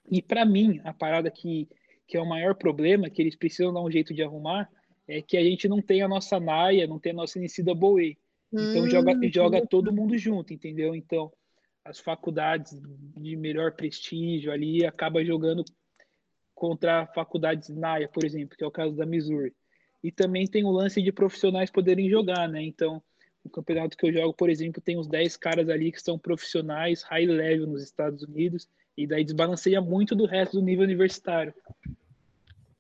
E para mim, a parada que, que é o maior problema, que eles precisam dar um jeito de arrumar, é que a gente não tem a nossa Naya, não tem a nossa Inicida Bowie. Então hum, joga, joga todo mundo junto, entendeu? Então as faculdades de melhor prestígio ali acaba jogando contra faculdades Naya, por exemplo, que é o caso da Missouri. E também tem o lance de profissionais poderem jogar, né? Então, o campeonato que eu jogo, por exemplo, tem uns 10 caras ali que são profissionais, high level nos Estados Unidos, e daí desbalanceia muito do resto do nível universitário.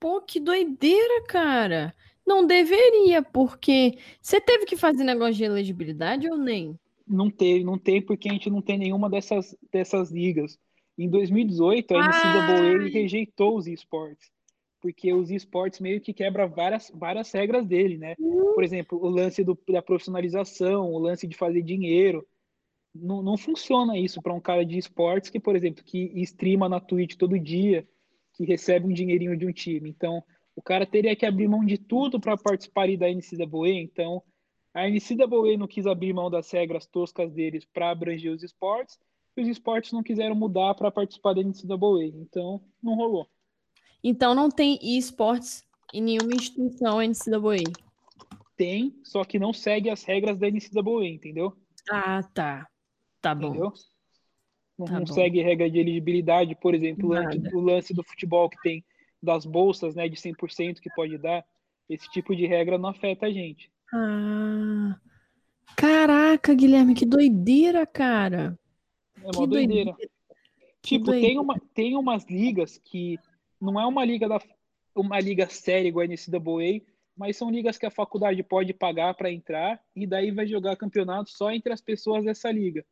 Pô, que doideira, cara! Não deveria, porque você teve que fazer negócio de elegibilidade ou nem? Não teve, não tem, porque a gente não tem nenhuma dessas, dessas ligas. Em 2018, a NCAA rejeitou os esportes, porque os esportes meio que quebra várias, várias regras dele, né? Por exemplo, o lance do, da profissionalização, o lance de fazer dinheiro. Não, não funciona isso para um cara de esportes que, por exemplo, que streama na Twitch todo dia, que recebe um dinheirinho de um time. Então, o cara teria que abrir mão de tudo para participar da NCAA. Então, a NCAA não quis abrir mão das regras toscas deles para abranger os esportes, e os esportes não quiseram mudar para participar da NCAA. Então, não rolou. Então, não tem esportes em nenhuma instituição NCAA? Tem, só que não segue as regras da NCAA, entendeu? Ah, tá. Tá bom. Entendeu? Não, tá não segue regra de elegibilidade, por exemplo, o lance do futebol que tem das bolsas, né, de 100% que pode dar, esse tipo de regra não afeta a gente. Ah, caraca, Guilherme, que doideira, cara. É uma doideira. doideira. Tipo, doideira. tem, uma, tem umas ligas que não é uma liga da uma liga séria igual a NCAA, mas são ligas que a faculdade pode pagar para entrar e daí vai jogar campeonato só entre as pessoas dessa liga.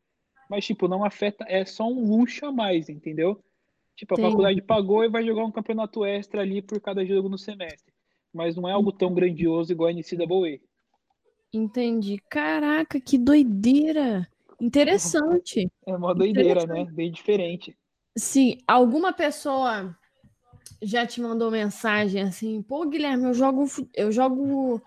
Mas, tipo, não afeta, é só um luxo a mais, entendeu? Tipo, a Sim. faculdade pagou e vai jogar um campeonato extra ali por cada jogo no semestre. Mas não é algo tão grandioso igual a NCAA. Entendi. Caraca, que doideira! Interessante. É uma doideira, né? Bem diferente. Sim, alguma pessoa já te mandou mensagem assim, pô, Guilherme, eu jogo, eu jogo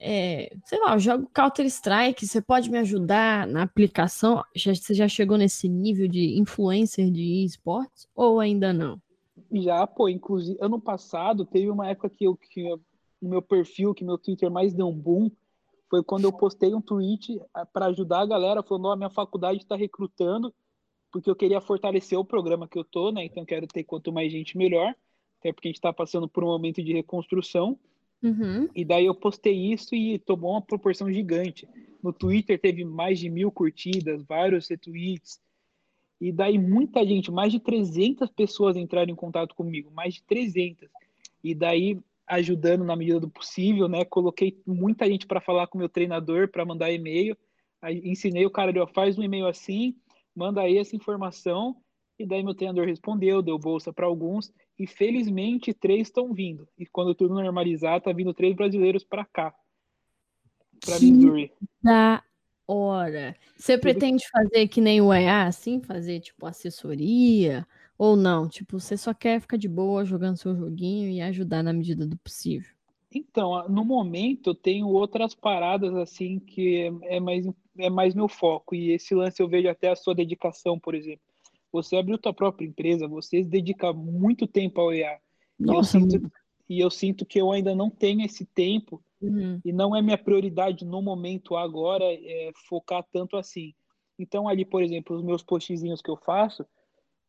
é, sei lá, eu jogo Counter-Strike, você pode me ajudar na aplicação? Já, você já chegou nesse nível de influencer de esportes ou ainda não? Já, pô, inclusive, ano passado teve uma época que eu que no meu perfil, que meu Twitter mais deu um boom, foi quando eu postei um tweet ah, para ajudar a galera, falando, ó, oh, minha faculdade está recrutando, porque eu queria fortalecer o programa que eu tô, né? Então quero ter quanto mais gente melhor, até porque a gente está passando por um momento de reconstrução. Uhum. E daí eu postei isso e tomou uma proporção gigante. No Twitter teve mais de mil curtidas, vários retweets. E daí muita gente, mais de 300 pessoas entraram em contato comigo, mais de 300. E daí ajudando na medida do possível, né? Coloquei muita gente para falar com meu treinador, para mandar e-mail. Aí, ensinei o cara, ó, faz um e-mail assim, manda aí essa informação. E daí meu treinador respondeu, deu bolsa para alguns e felizmente três estão vindo. E quando tudo normalizar, tá vindo três brasileiros para cá, para Missouri. Da hora. Você tudo... pretende fazer que nem o EA, assim, fazer tipo assessoria ou não? Tipo, você só quer ficar de boa jogando seu joguinho e ajudar na medida do possível? Então, no momento eu tenho outras paradas assim que é, é mais é mais meu foco e esse lance eu vejo até a sua dedicação, por exemplo você abriu tua própria empresa, você dedica muito tempo ao EA. Nossa, e eu sinto, e eu sinto que eu ainda não tenho esse tempo uhum. e não é minha prioridade no momento agora é, focar tanto assim. Então ali, por exemplo, os meus postzinhos que eu faço,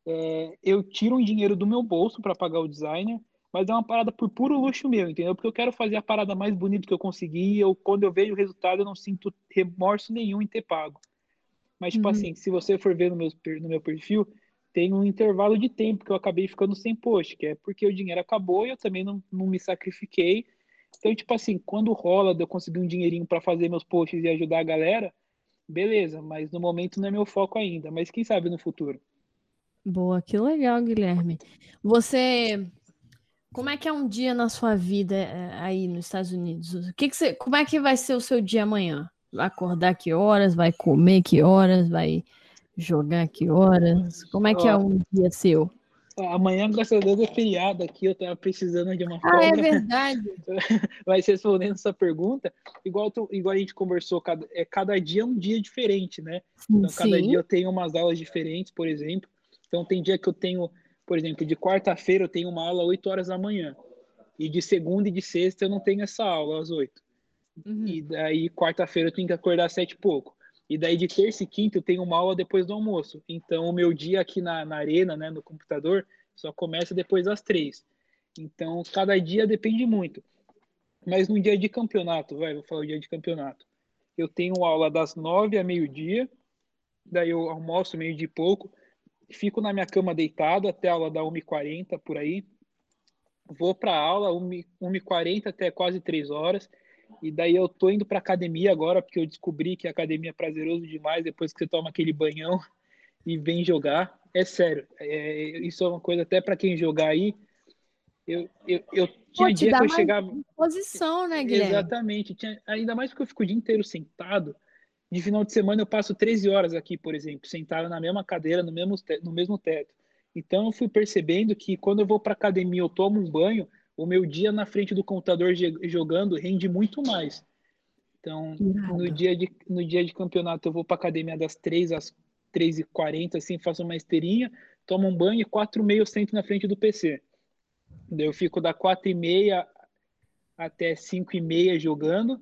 é, eu tiro um dinheiro do meu bolso para pagar o designer, mas é uma parada por puro luxo meu, entendeu? Porque eu quero fazer a parada mais bonita que eu consegui e eu, quando eu vejo o resultado eu não sinto remorso nenhum em ter pago. Mas, tipo uhum. assim, se você for ver no meu, no meu perfil, tem um intervalo de tempo que eu acabei ficando sem post, que é porque o dinheiro acabou e eu também não, não me sacrifiquei. Então, tipo assim, quando rola de eu conseguir um dinheirinho para fazer meus posts e ajudar a galera, beleza, mas no momento não é meu foco ainda. Mas quem sabe no futuro? Boa, que legal, Guilherme. Você, como é que é um dia na sua vida eh, aí nos Estados Unidos? O que que você, como é que vai ser o seu dia amanhã? Vai acordar que horas? Vai comer que horas? Vai jogar que horas? Como é que é um dia seu? Amanhã, graças a Deus, é feriado aqui. Eu tava precisando de uma folga. Ah, é verdade. Mas respondendo essa pergunta, igual, tu, igual a gente conversou, cada, é, cada dia é um dia diferente, né? Então, cada Sim. dia eu tenho umas aulas diferentes, por exemplo. Então, tem dia que eu tenho, por exemplo, de quarta-feira eu tenho uma aula às 8 horas da manhã. E de segunda e de sexta eu não tenho essa aula às 8. Uhum. E daí, quarta-feira eu tenho que acordar às 7 e pouco. E daí de terça e quinta eu tenho uma aula depois do almoço. Então o meu dia aqui na, na arena, né, no computador, só começa depois das três. Então cada dia depende muito. Mas no dia de campeonato, vai, vou falar o dia de campeonato. Eu tenho aula das nove a meio-dia, daí eu almoço meio de pouco, fico na minha cama deitado até a aula da 1h40 por aí. Vou para aula 1h40 até quase três horas e daí eu tô indo para academia agora, porque eu descobri que a academia é prazeroso demais depois que você toma aquele banhão e vem jogar. É sério, é, isso é uma coisa até para quem jogar aí. Eu, eu, eu tinha Pô, dia que eu chegava. Posição, né, Guilherme? Exatamente. Tinha, ainda mais porque eu fico o dia inteiro sentado. De final de semana eu passo 13 horas aqui, por exemplo, sentado na mesma cadeira, no mesmo, no mesmo teto. Então eu fui percebendo que quando eu vou para academia, eu tomo um banho, o meu dia na frente do computador jogando rende muito mais. Então, no dia, de, no dia de campeonato, eu vou para academia das 3 às 3h40, assim, faço uma esteirinha, tomo um banho e 4 e meia eu sento na frente do PC. Daí eu fico da 4 e meia até 5 e meia jogando.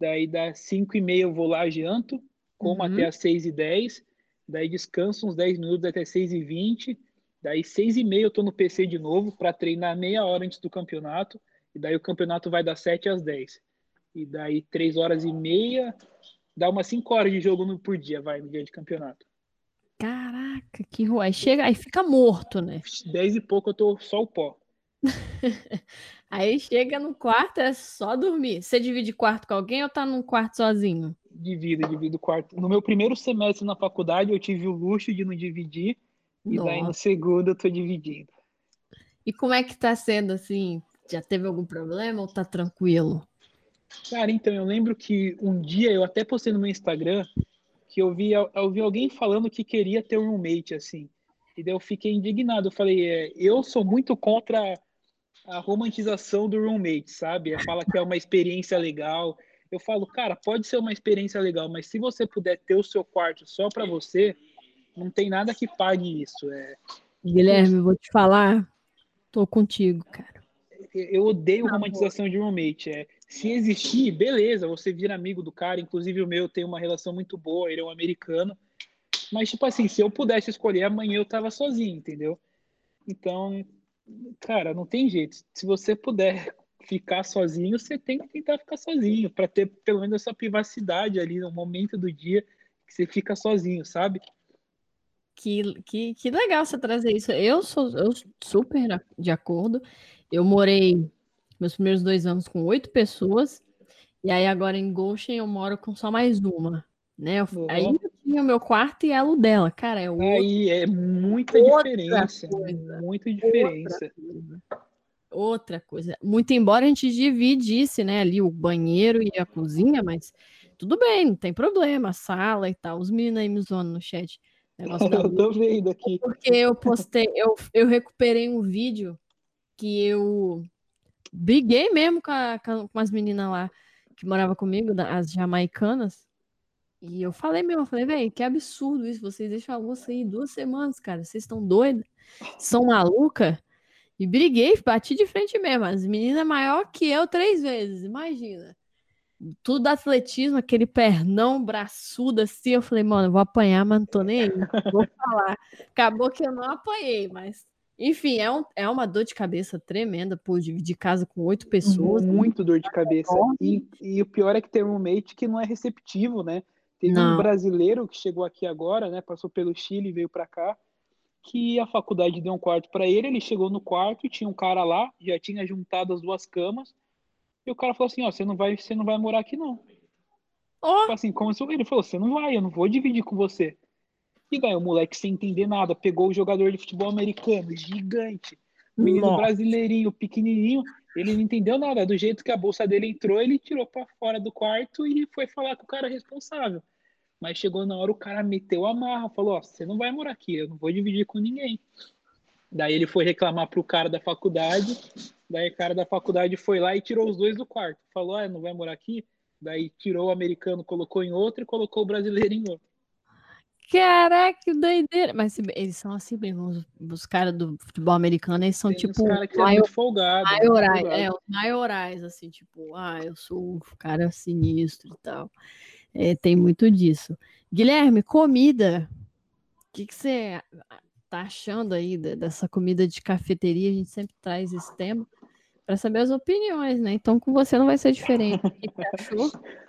Daí das 5 e meia eu vou lá, janto, como uhum. até as 6 e 10. Daí descanso uns 10 minutos até 6 e 20 Daí, seis e meia, eu tô no PC de novo para treinar meia hora antes do campeonato. E daí o campeonato vai das sete às dez. E daí, três horas e meia, dá umas cinco horas de jogo no, por dia, vai, no dia de campeonato. Caraca, que ruim. Aí chega, aí fica morto, né? Dez e pouco eu tô só o pó. aí chega no quarto, é só dormir. Você divide quarto com alguém ou tá num quarto sozinho? Divido, divido quarto. No meu primeiro semestre na faculdade, eu tive o luxo de não dividir e Nossa. daí no segundo eu tô dividindo. E como é que tá sendo assim? Já teve algum problema ou tá tranquilo? Cara, então eu lembro que um dia eu até postei no meu Instagram que eu vi, eu vi alguém falando que queria ter um roommate assim. E daí eu fiquei indignado. Eu falei, é, eu sou muito contra a romantização do roommate, sabe? É, fala que é uma experiência legal. Eu falo, cara, pode ser uma experiência legal, mas se você puder ter o seu quarto só para você, não tem nada que pague isso. É... Guilherme, vou te falar, tô contigo, cara. Eu odeio romantização de roommate. É, se existir, beleza, você vira amigo do cara. Inclusive, o meu tem uma relação muito boa, ele é um americano. Mas, tipo assim, se eu pudesse escolher, amanhã eu tava sozinho, entendeu? Então, cara, não tem jeito. Se você puder ficar sozinho, você tem que tentar ficar sozinho, para ter pelo menos essa privacidade ali no momento do dia que você fica sozinho, sabe? Que, que, que legal você trazer isso. Eu sou eu super de acordo. Eu morei meus primeiros dois anos com oito pessoas, e aí agora em Goshen eu moro com só mais uma. Né? Eu, uhum. Aí eu tinha o meu quarto e ela o dela. Cara, é outro, Aí é muita diferença. Coisa, muita diferença. Outra coisa. outra coisa. Muito embora a gente dividisse, né, ali o banheiro e a cozinha, mas tudo bem, não tem problema, a sala e tal. Os meninos aí me zoando no chat. Negócio eu tô vendo aqui. Porque eu postei, eu, eu recuperei um vídeo que eu briguei mesmo com, a, com as meninas lá que moravam comigo, as jamaicanas. E eu falei mesmo, eu falei, velho, que absurdo isso. Vocês deixam a louça aí duas semanas, cara. Vocês estão doidas? São maluca? E briguei, bati de frente mesmo. As meninas maior que eu três vezes, imagina tudo do atletismo, aquele pernão braçudo assim. Eu falei, mano, eu vou apanhar, mas não tô nem aí. Vou falar. Acabou que eu não apanhei, mas. Enfim, é, um, é uma dor de cabeça tremenda por dividir casa com oito pessoas. Muito dor de cabeça. E, e o pior é que tem um roommate que não é receptivo, né? Teve não. um brasileiro que chegou aqui agora, né? Passou pelo Chile e veio para cá. Que a faculdade deu um quarto para ele. Ele chegou no quarto tinha um cara lá, já tinha juntado as duas camas e o cara falou assim, ó, você não vai, você não vai morar aqui não. Oh. Assim, como se ele falou, você não vai, eu não vou dividir com você. E daí o moleque, sem entender nada, pegou o jogador de futebol americano, gigante, menino Nossa. brasileirinho, pequenininho, ele não entendeu nada. Do jeito que a bolsa dele entrou, ele tirou para fora do quarto e foi falar com o cara responsável. Mas chegou na hora, o cara meteu a marra, falou: Ó, você não vai morar aqui, eu não vou dividir com ninguém. Daí ele foi reclamar pro cara da faculdade, daí o cara da faculdade foi lá e tirou os dois do quarto. Falou: Ah, não vai morar aqui? Daí tirou o americano, colocou em outro e colocou o brasileiro em outro. Caraca, que doideira. Mas eles são assim mesmo, os, caras do futebol americano, eles são Tem tipo. Os que maior, folgado, maiorais, é, os maiorais, assim, tipo, ah, eu sou o cara sinistro e tal. É, tem muito disso. Guilherme, comida. O que, que você tá achando aí dessa comida de cafeteria? A gente sempre traz esse tema para saber as opiniões, né? Então com você não vai ser diferente.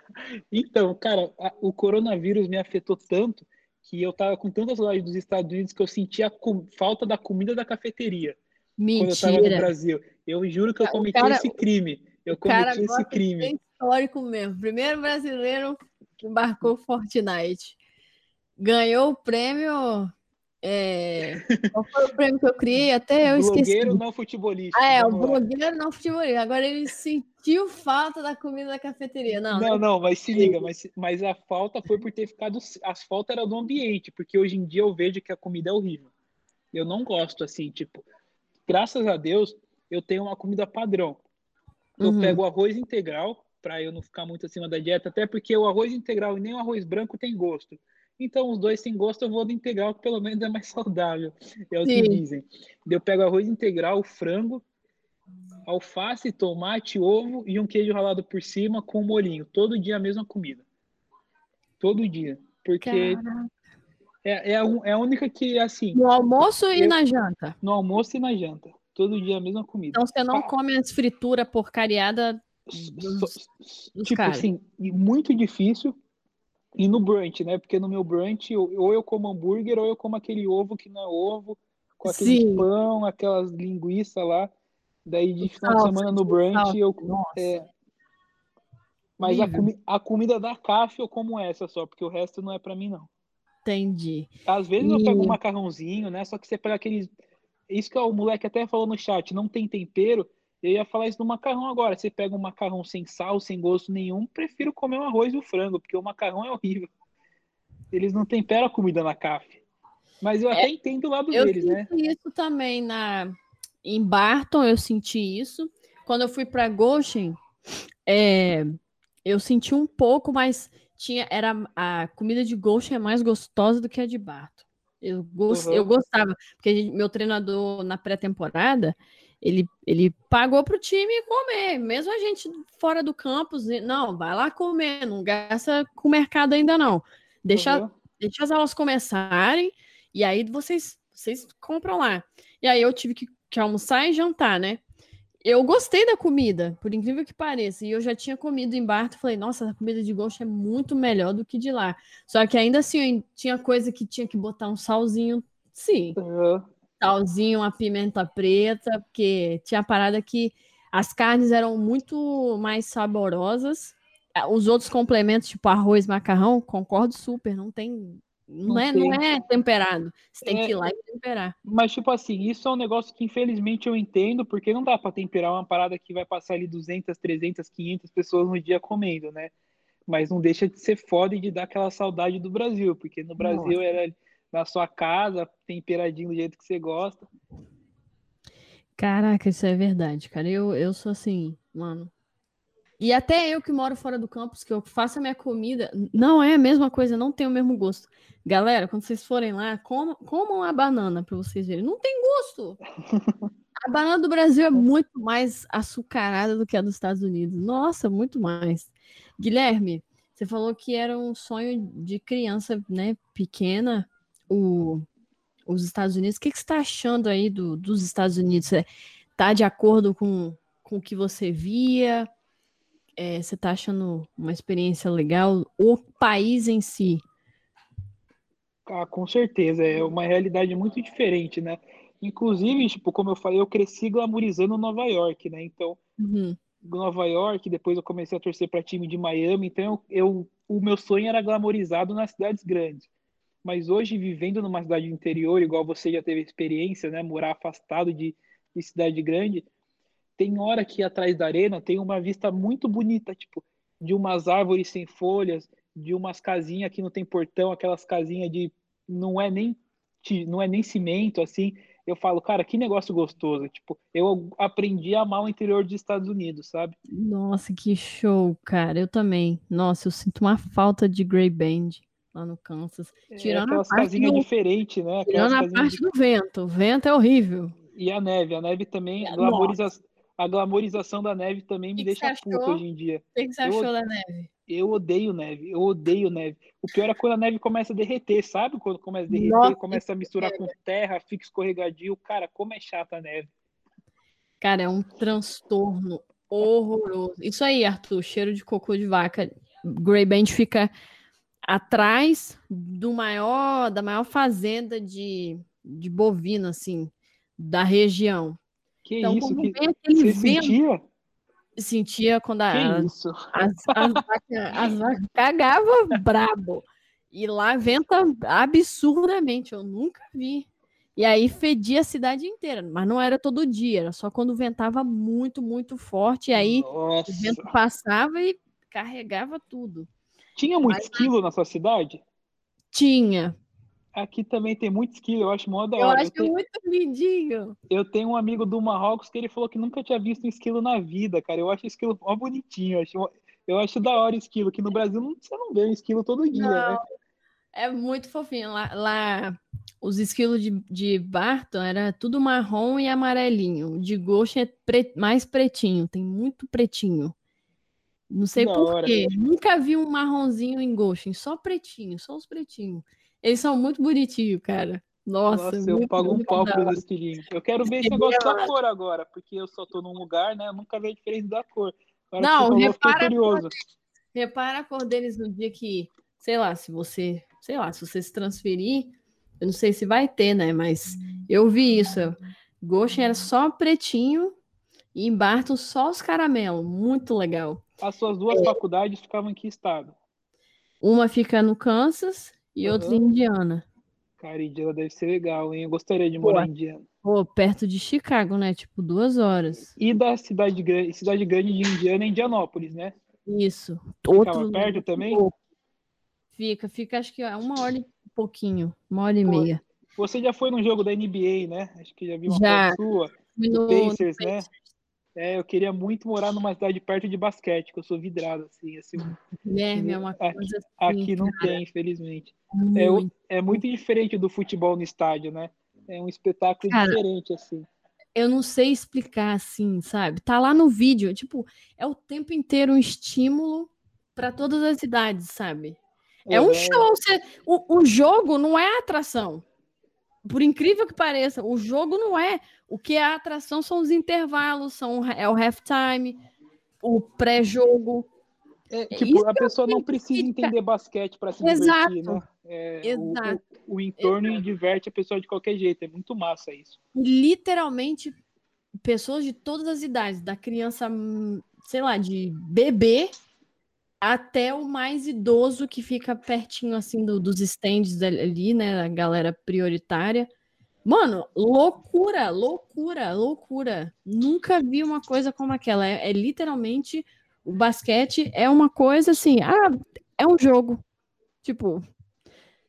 Então, cara, a, o coronavírus me afetou tanto que eu tava com tantas lojas dos Estados Unidos que eu sentia a falta da comida da cafeteria. Mentira. Quando eu tava no Brasil. Eu juro que eu cometi cara, esse crime. Eu cometi esse crime. É histórico mesmo. Primeiro brasileiro que embarcou Fortnite. Ganhou o prêmio é... Qual foi o prêmio que eu criei? Até eu esqueci. Blogueiro não futebolista. Ah, é, o blogueiro não futebolista. Agora ele sentiu falta da comida da cafeteria. Não, não, não mas se liga, mas, mas a falta foi por ter ficado. As faltas eram do ambiente, porque hoje em dia eu vejo que a comida é horrível. Eu não gosto assim, tipo, graças a Deus, eu tenho uma comida padrão. Eu uhum. pego arroz integral, para eu não ficar muito acima da dieta, até porque o arroz integral e nem o arroz branco tem gosto. Então, os dois sem gosto, eu vou do integral, que pelo menos é mais saudável. É o Sim. que dizem. Eu pego arroz integral, frango, alface, tomate, ovo e um queijo ralado por cima com molhinho. Todo dia a mesma comida. Todo dia. Porque é, é, a, é, a, única que, assim... No almoço eu, e na janta? No almoço e na janta. Todo dia a mesma comida. Então, você não come as frituras porcariada dos, dos Tipo cara. assim, muito difícil e no brunch, né? Porque no meu brunch, ou eu como hambúrguer, ou eu como aquele ovo que não é ovo, com aquele Sim. pão, aquelas linguiças lá. Daí de final de semana no brunch eu. É... Mas a, comi a, comida da CAF eu como essa só, porque o resto não é para mim, não. Entendi. Às vezes e... eu pego um macarrãozinho, né? Só que você pega aqueles. Isso que o moleque até falou no chat, não tem tempero. Eu ia falar isso do macarrão agora. Você pega um macarrão sem sal, sem gosto nenhum, prefiro comer o arroz e o frango, porque o macarrão é horrível. Eles não temperam a comida na CAF. Mas eu é, até entendo o lado deles, né? Eu senti isso também na em Barton, eu senti isso. Quando eu fui para Goshen, é, eu senti um pouco, mas tinha era a comida de Goshen é mais gostosa do que a de Barton. Eu, gost, uhum. eu gostava, porque meu treinador na pré-temporada, ele, ele pagou para o time comer, mesmo a gente fora do campus, não, vai lá comer, não gasta com o mercado ainda não. Deixa, uhum. deixa as aulas começarem e aí vocês, vocês compram lá. E aí eu tive que, que almoçar e jantar, né? Eu gostei da comida, por incrível que pareça. E eu já tinha comido em Barto, falei, nossa, a comida de gosto é muito melhor do que de lá. Só que ainda assim, tinha coisa que tinha que botar um salzinho, sim. Uhum salzinho, uma pimenta preta, porque tinha parada que as carnes eram muito mais saborosas. Ah, os outros complementos, tipo arroz, macarrão, concordo super, não tem. Não, não é, não é temperado. Você tem é, que ir lá e temperar. Mas, tipo assim, isso é um negócio que infelizmente eu entendo, porque não dá para temperar uma parada que vai passar ali 200, 300, 500 pessoas no dia comendo, né? Mas não deixa de ser foda e de dar aquela saudade do Brasil, porque no Brasil Nossa. era na sua casa, temperadinho do jeito que você gosta. Caraca, isso é verdade, cara. Eu, eu sou assim, mano. E até eu que moro fora do campus, que eu faço a minha comida, não é a mesma coisa, não tem o mesmo gosto. Galera, quando vocês forem lá, comam, comam a banana para vocês verem. Não tem gosto. A banana do Brasil é muito mais açucarada do que a dos Estados Unidos. Nossa, muito mais. Guilherme, você falou que era um sonho de criança, né, pequena, o, os Estados Unidos. O que, que você está achando aí do, dos Estados Unidos? Está de acordo com, com o que você via? É, você está achando uma experiência legal? O país em si? Ah, com certeza, é uma realidade muito diferente, né? Inclusive, tipo, como eu falei, eu cresci glamorizando Nova York, né? Então, uhum. Nova York, depois eu comecei a torcer para time de Miami, então eu, eu, o meu sonho era glamorizado nas cidades grandes. Mas hoje, vivendo numa cidade interior, igual você já teve experiência, né? Morar afastado de, de cidade grande, tem hora que atrás da arena tem uma vista muito bonita, tipo, de umas árvores sem folhas, de umas casinhas que não tem portão, aquelas casinhas de não é nem não é nem cimento assim. Eu falo, cara, que negócio gostoso. Tipo, eu aprendi a amar o interior dos Estados Unidos, sabe? Nossa, que show, cara. Eu também. Nossa, eu sinto uma falta de Grey Band lá no Kansas. É, Tirando é, aquelas casinhas do... diferentes, né? Aquelas Tirando a parte de... do vento. O vento é horrível. E a neve. A neve também glamoriza... A glamorização da neve também me que deixa puto hoje em dia. O que, que você achou eu... da neve? Eu odeio neve, eu odeio neve. O pior é quando a neve começa a derreter, sabe? Quando começa a derreter, Nossa, começa a misturar com terra, fica escorregadio. Cara, como é chata a neve. Cara, é um transtorno horroroso. Isso aí, Arthur, cheiro de cocô de vaca. Grey Band fica atrás do maior, da maior fazenda de, de bovino, assim, da região. Que então, isso? Que... Você vento, sentia? sentia quando a, as, as, as vacas cagavam brabo. E lá venta absurdamente, eu nunca vi. E aí fedia a cidade inteira, mas não era todo dia, era só quando ventava muito, muito forte. E aí Nossa. o vento passava e carregava tudo. Tinha muito mas, esquilo na sua cidade? Tinha, Aqui também tem muito esquilo, eu acho mó da hora. Eu acho eu tenho... muito lindinho. Eu tenho um amigo do Marrocos que ele falou que nunca tinha visto um esquilo na vida, cara. Eu acho esquilo mó bonitinho. Eu acho, eu acho da hora esquilo, que no Brasil você não vê um esquilo todo dia, não, né? É muito fofinho. Lá, lá os esquilos de, de Barton era tudo marrom e amarelinho. De Ghost é pre... mais pretinho, tem muito pretinho. Não sei porquê. Nunca vi um marronzinho em Ghost, só pretinho, só os pretinhos. Eles são muito bonitinhos, cara. Nossa, Nossa eu pago um pau por esse Eu quero ver esse negócio da cor agora, porque eu só tô num lugar, né? Eu nunca vi a diferença da cor. Agora não, repara, a cor, repara a cor deles no dia que, sei lá, se você, sei lá, se você se transferir, eu não sei se vai ter, né? Mas eu vi isso. Goshen era só pretinho e em Barton só os caramelos. Muito legal. As suas duas é. faculdades ficavam em que estado? Uma fica no Kansas e uhum. outra em Indiana. Cara, Indiana deve ser legal, hein? Eu gostaria de morar Pô, em Indiana. Pô, perto de Chicago, né? Tipo, duas horas. E da cidade grande, cidade grande de Indiana é Indianópolis, né? Isso. Ficava Outro perto também? Fica, fica acho que uma hora e pouquinho, uma hora e Pô, meia. Você já foi num jogo da NBA, né? Acho que já viu uma já. foto sua. No, Pacers, no né? É, eu queria muito morar numa cidade perto de basquete, que eu sou vidrado, assim. assim Guilherme, é uma coisa aqui, assim, aqui não tem, infelizmente. Muito. É, é muito diferente do futebol no estádio, né? É um espetáculo cara, diferente, assim. Eu não sei explicar, assim, sabe? Tá lá no vídeo, tipo, é o tempo inteiro um estímulo para todas as idades, sabe? É, é um show. Você, o, o jogo não é atração. Por incrível que pareça, o jogo não é. O que é a atração são os intervalos, são, é o halftime, o pré-jogo. É, tipo, a pessoa não precisa entender basquete para se Exato. divertir, né? É, Exato. O, o, o entorno Exato. diverte a pessoa de qualquer jeito. É muito massa isso. Literalmente, pessoas de todas as idades, da criança, sei lá, de bebê até o mais idoso que fica pertinho assim do, dos stands ali, né? A galera prioritária. Mano, loucura, loucura, loucura. Nunca vi uma coisa como aquela. É, é, literalmente o basquete é uma coisa assim. Ah, é um jogo. Tipo,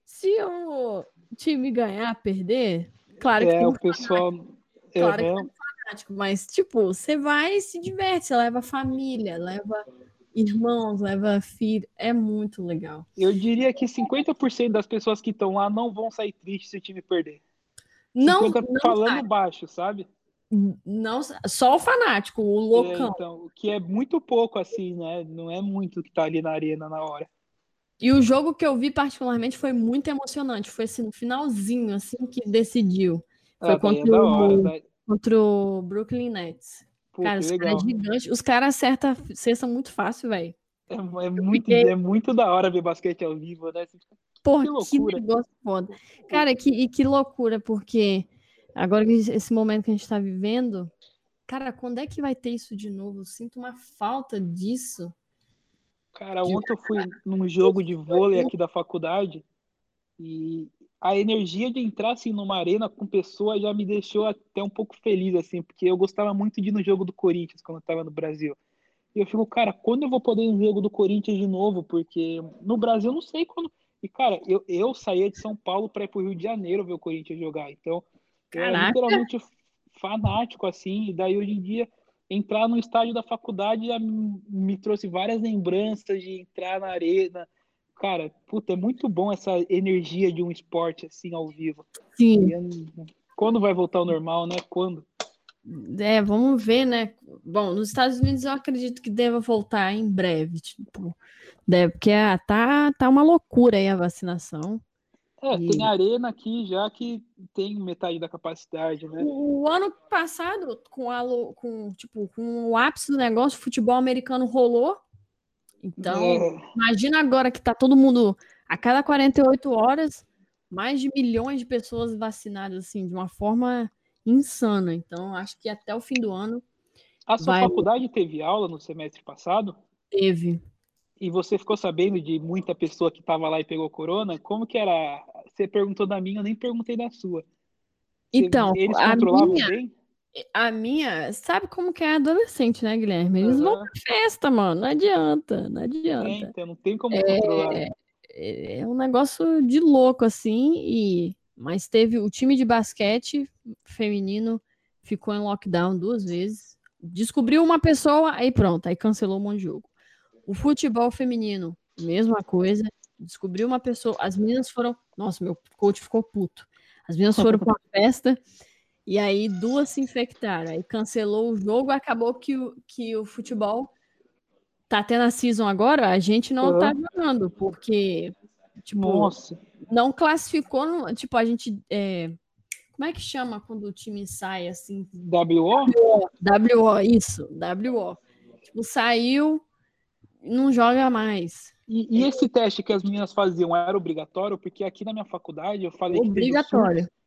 se o time ganhar, perder, claro que é, o pessoal. Claro uhum. que tem fanático, mas tipo, você vai e se diverte, você leva família, leva irmãos, leva filho. É muito legal. Eu diria que 50% das pessoas que estão lá não vão sair tristes se o time perder. Não, não falando sai. baixo, sabe? Não, só o fanático, o é, loucão. É, então, que é muito pouco assim, né? Não é muito que tá ali na arena na hora. E o jogo que eu vi particularmente foi muito emocionante. Foi assim, no finalzinho, assim, que decidiu. Foi ah, contra, é o, contra o Brooklyn Nets. Pô, cara, os caras gigantes. Os caras acertam cesta muito fácil, velho. É, é, muito, é muito da hora ver basquete ao vivo, né? Porra, que, loucura. que negócio foda. Cara, que, e que loucura, porque agora que esse momento que a gente tá vivendo, cara, quando é que vai ter isso de novo? Eu sinto uma falta disso. Cara, ontem eu fui num jogo de vôlei aqui da faculdade E a energia de entrar assim numa arena com pessoas já me deixou até um pouco feliz assim, porque eu gostava muito de ir no jogo do Corinthians quando eu estava no Brasil. E eu fico, cara, quando eu vou poder ir no jogo do Corinthians de novo? Porque no Brasil eu não sei quando. E cara, eu, eu saía de São Paulo para ir pro Rio de Janeiro ver o Corinthians jogar. Então, eu era literalmente fanático assim, e daí hoje em dia entrar no estádio da faculdade já me trouxe várias lembranças de entrar na arena, cara, puta, é muito bom essa energia de um esporte assim ao vivo. Sim. Quando vai voltar ao normal, né? Quando? É, vamos ver, né? Bom, nos Estados Unidos eu acredito que deva voltar em breve, tipo, deve, porque ah, tá, tá uma loucura aí a vacinação. É, e... tem arena aqui já que tem metade da capacidade, né? O, o ano passado, com, a, com, tipo, com o ápice do negócio, o futebol americano rolou, então, é. imagina agora que está todo mundo, a cada 48 horas, mais de milhões de pessoas vacinadas, assim, de uma forma insana. Então, acho que até o fim do ano. A sua vai... faculdade teve aula no semestre passado? Teve. E você ficou sabendo de muita pessoa que estava lá e pegou corona? Como que era? Você perguntou da minha, eu nem perguntei da sua. Então, eles controlavam minha... bem? A minha, sabe como que é adolescente, né, Guilherme? Eles uhum. vão pra festa, mano. Não adianta, não adianta. É, então, não tem como é, controlar. É, é um negócio de louco, assim, e... Mas teve o time de basquete feminino ficou em lockdown duas vezes. Descobriu uma pessoa, aí pronto, aí cancelou um monte de jogo. O futebol feminino, mesma coisa. Descobriu uma pessoa, as meninas foram. Nossa, meu coach ficou puto. As meninas foram pra uma festa e aí duas se infectaram. Aí cancelou o jogo, acabou que o, que o futebol tá tendo a season agora, a gente não uhum. tá jogando, porque tipo, Nossa. não classificou, tipo, a gente é, como é que chama quando o time sai assim? WO? WO, WO isso, WO. Tipo, saiu, não joga mais. E, e, esse teste que as meninas faziam era obrigatório? Porque aqui na minha faculdade eu falei obrigatório. que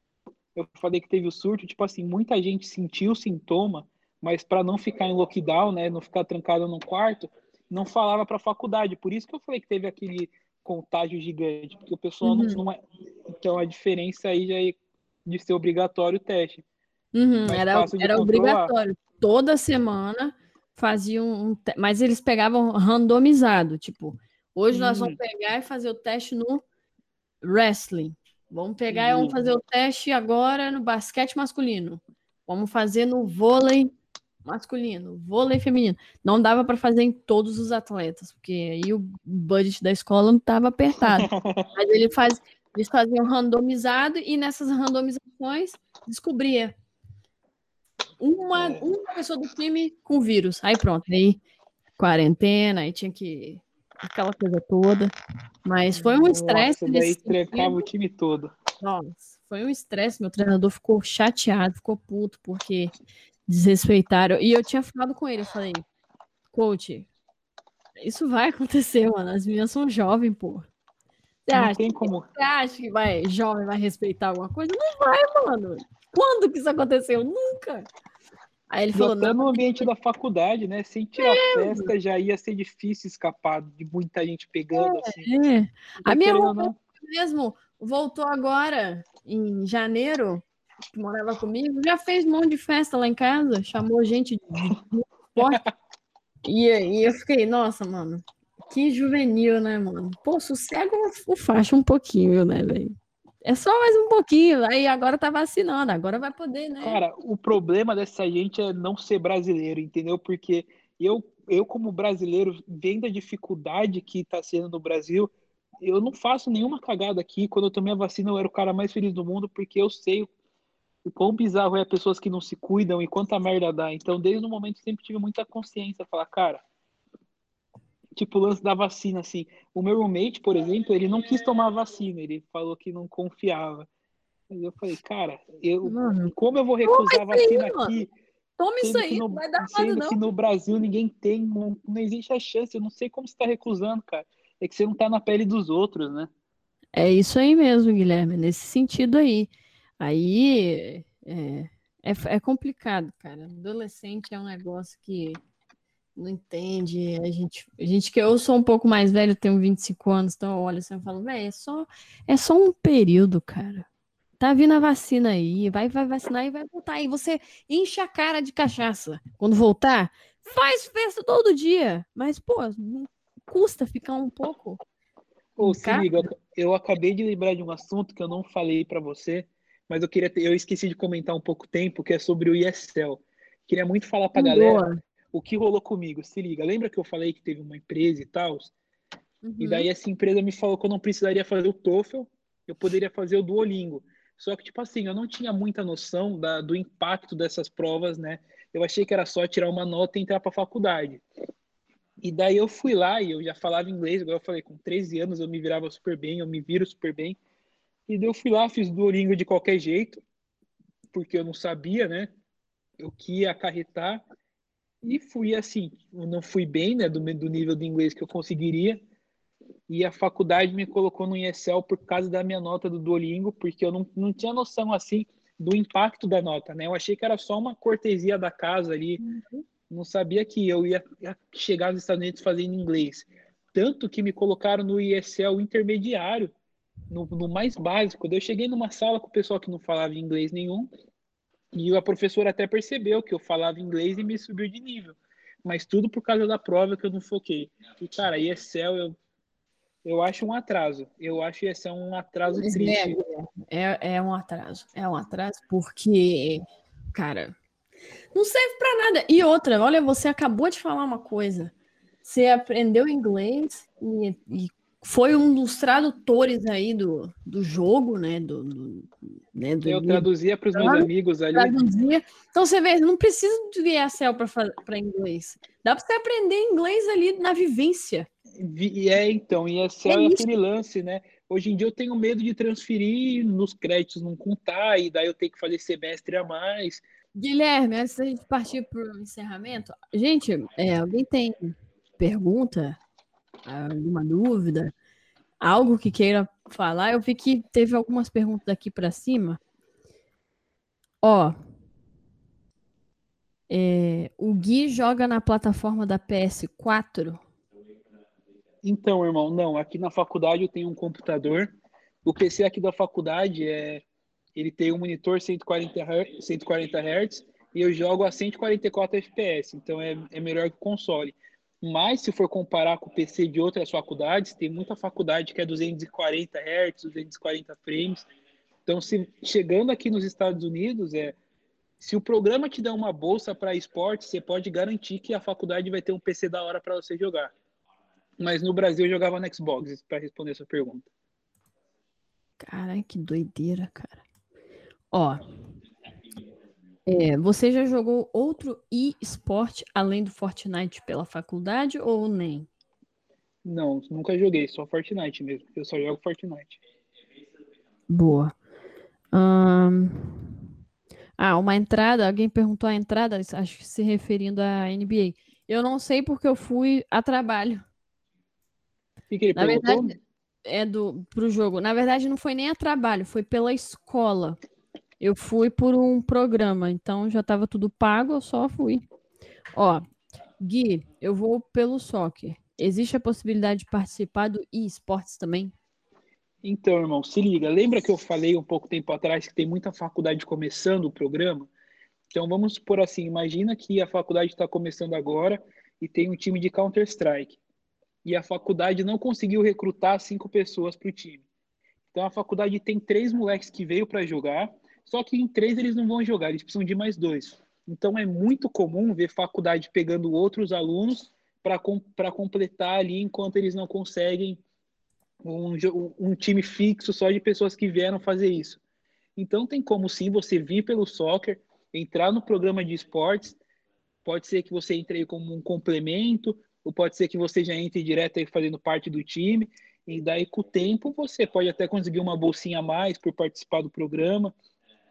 eu falei que teve o surto, tipo assim, muita gente sentiu o sintoma, mas para não ficar em lockdown, né, não ficar trancado num quarto, não falava para a faculdade. Por isso que eu falei que teve aquele contágio gigante, porque o pessoal uhum. não, não é. Então a diferença aí já é de ser obrigatório o teste. Uhum, era era obrigatório. Toda semana faziam um te... mas eles pegavam randomizado, tipo, hoje nós vamos uhum. pegar e fazer o teste no wrestling. Vamos pegar e vamos fazer o teste agora no basquete masculino. Vamos fazer no vôlei masculino, vôlei feminino. Não dava para fazer em todos os atletas, porque aí o budget da escola não estava apertado. Mas ele faz, eles faziam randomizado e nessas randomizações descobria uma, é. uma pessoa do time com vírus. Aí pronto, aí quarentena, aí tinha que aquela coisa toda. Mas foi um estresse. Daí trancava o time todo. Nossa, foi um estresse. Meu treinador ficou chateado, ficou puto, porque desrespeitaram. E eu tinha falado com ele, eu falei, coach, isso vai acontecer, mano. As meninas são jovens, pô. Você acha, tem como... você acha que vai, jovem vai respeitar alguma coisa? Não vai, mano. Quando que isso aconteceu? Nunca. Aí ele e falou. Até no ambiente da faculdade, né? Sem tirar é. festa, já ia ser difícil escapar de muita gente pegando. É. Assim. É. A minha irmã mesmo voltou agora, em janeiro, que morava comigo, já fez um monte de festa lá em casa, chamou gente de e, e eu fiquei, nossa, mano, que juvenil, né, mano? Pô, sossego o faixa um pouquinho, né, velho? É só mais um pouquinho, aí agora tá vacinando, agora vai poder, né? Cara, o problema dessa gente é não ser brasileiro, entendeu? Porque eu, eu como brasileiro, vendo a dificuldade que tá sendo no Brasil, eu não faço nenhuma cagada aqui. Quando eu tomei a vacina, eu era o cara mais feliz do mundo, porque eu sei o quão bizarro é pessoas que não se cuidam e quanta merda dá. Então, desde o momento, sempre tive muita consciência, falar, cara, tipo o lance da vacina, assim. O meu roommate, por exemplo, ele não quis tomar a vacina, ele falou que não confiava. Mas eu falei, cara, eu, mano, como eu vou recusar a vacina aí, aqui? Toma isso aí, no, não vai dar nada, Sendo não. que no Brasil ninguém tem, não, não existe a chance, eu não sei como você está recusando, cara. É que você não tá na pele dos outros, né? É isso aí mesmo, Guilherme, nesse sentido aí. Aí é, é, é complicado, cara. Adolescente é um negócio que não entende. A gente, a gente que eu sou um pouco mais velho, tenho 25 anos, então olha assim, eu falo, velho, é só, é só um período, cara. Tá vindo a vacina aí, vai, vai vacinar e vai voltar. E você enche a cara de cachaça. Quando voltar, faz festa todo dia. Mas, pô, não custa ficar um pouco. Ô, se liga, eu acabei de lembrar de um assunto que eu não falei para você, mas eu queria ter, eu esqueci de comentar um pouco tempo, que é sobre o ISL. Queria muito falar pra Boa. galera o que rolou comigo. Se liga, lembra que eu falei que teve uma empresa e tal? Uhum. E daí essa empresa me falou que eu não precisaria fazer o TOEFL, eu poderia fazer o Duolingo. Só que, tipo assim, eu não tinha muita noção da, do impacto dessas provas, né? Eu achei que era só tirar uma nota e entrar para a faculdade. E daí eu fui lá e eu já falava inglês, igual eu falei, com 13 anos eu me virava super bem, eu me viro super bem. E daí eu fui lá, fiz Duolingo de qualquer jeito, porque eu não sabia, né? O que ia acarretar. E fui assim, eu não fui bem, né? Do, do nível de inglês que eu conseguiria e a faculdade me colocou no ESL por causa da minha nota do Duolingo, porque eu não, não tinha noção assim do impacto da nota, né? Eu achei que era só uma cortesia da casa ali, uhum. não sabia que eu ia, ia chegar nos Estados Unidos fazendo inglês. Tanto que me colocaram no ESL intermediário, no, no mais básico. Eu cheguei numa sala com o pessoal que não falava inglês nenhum, e a professora até percebeu que eu falava inglês e me subiu de nível. Mas tudo por causa da prova que eu não foquei. E, cara, ESL eu eu acho um atraso. Eu acho que esse é um atraso triste. É, é um atraso. É um atraso porque, cara, não serve para nada. E outra, olha, você acabou de falar uma coisa. Você aprendeu inglês e, e foi um dos tradutores aí do, do jogo, né? Do, do né do, eu traduzia para os meus amigos ali. Traduzia. Então você vê, não precisa de ESL para inglês. Dá para você aprender inglês ali na vivência. E é, então, e esse é, é aquele lance, né? Hoje em dia eu tenho medo de transferir nos créditos não contar, e daí eu tenho que fazer semestre a mais. Guilherme, antes da gente partir para o encerramento, gente, é, alguém tem pergunta, alguma dúvida, algo que queira falar? Eu vi que teve algumas perguntas aqui para cima. Ó, é, o Gui joga na plataforma da PS4 então, irmão, não. Aqui na faculdade eu tenho um computador. O PC aqui da faculdade é, ele tem um monitor 140 Hz, 140 Hz e eu jogo a 144 FPS. Então é, é melhor que o console. Mas se for comparar com o PC de outras faculdades, tem muita faculdade que é 240 Hz, 240 frames. Então, se chegando aqui nos Estados Unidos, é se o programa te dá uma bolsa para esporte, você pode garantir que a faculdade vai ter um PC da hora para você jogar. Mas no Brasil eu jogava no Xbox, para responder essa pergunta. Caralho, que doideira, cara. Ó. É, você já jogou outro e-sport além do Fortnite pela faculdade ou nem? Não, nunca joguei, só Fortnite mesmo. Eu só jogo Fortnite. Boa. Ah, uma entrada, alguém perguntou a entrada, acho que se referindo à NBA. Eu não sei porque eu fui a trabalho que, que ele Na perguntou? verdade, é do pro jogo. Na verdade, não foi nem a trabalho, foi pela escola. Eu fui por um programa, então já estava tudo pago, eu só fui. Ó, Gui, eu vou pelo soccer. Existe a possibilidade de participar do eSports também? Então, irmão, se liga. Lembra que eu falei um pouco tempo atrás que tem muita faculdade começando o programa? Então, vamos supor assim: imagina que a faculdade está começando agora e tem um time de Counter-Strike e a faculdade não conseguiu recrutar cinco pessoas para o time. Então a faculdade tem três moleques que veio para jogar, só que em três eles não vão jogar, eles precisam de mais dois. Então é muito comum ver faculdade pegando outros alunos para com, completar ali enquanto eles não conseguem um, um time fixo só de pessoas que vieram fazer isso. Então tem como sim você vir pelo soccer, entrar no programa de esportes, pode ser que você entre como um complemento, ou pode ser que você já entre direto aí fazendo parte do time, e daí com o tempo você pode até conseguir uma bolsinha a mais por participar do programa.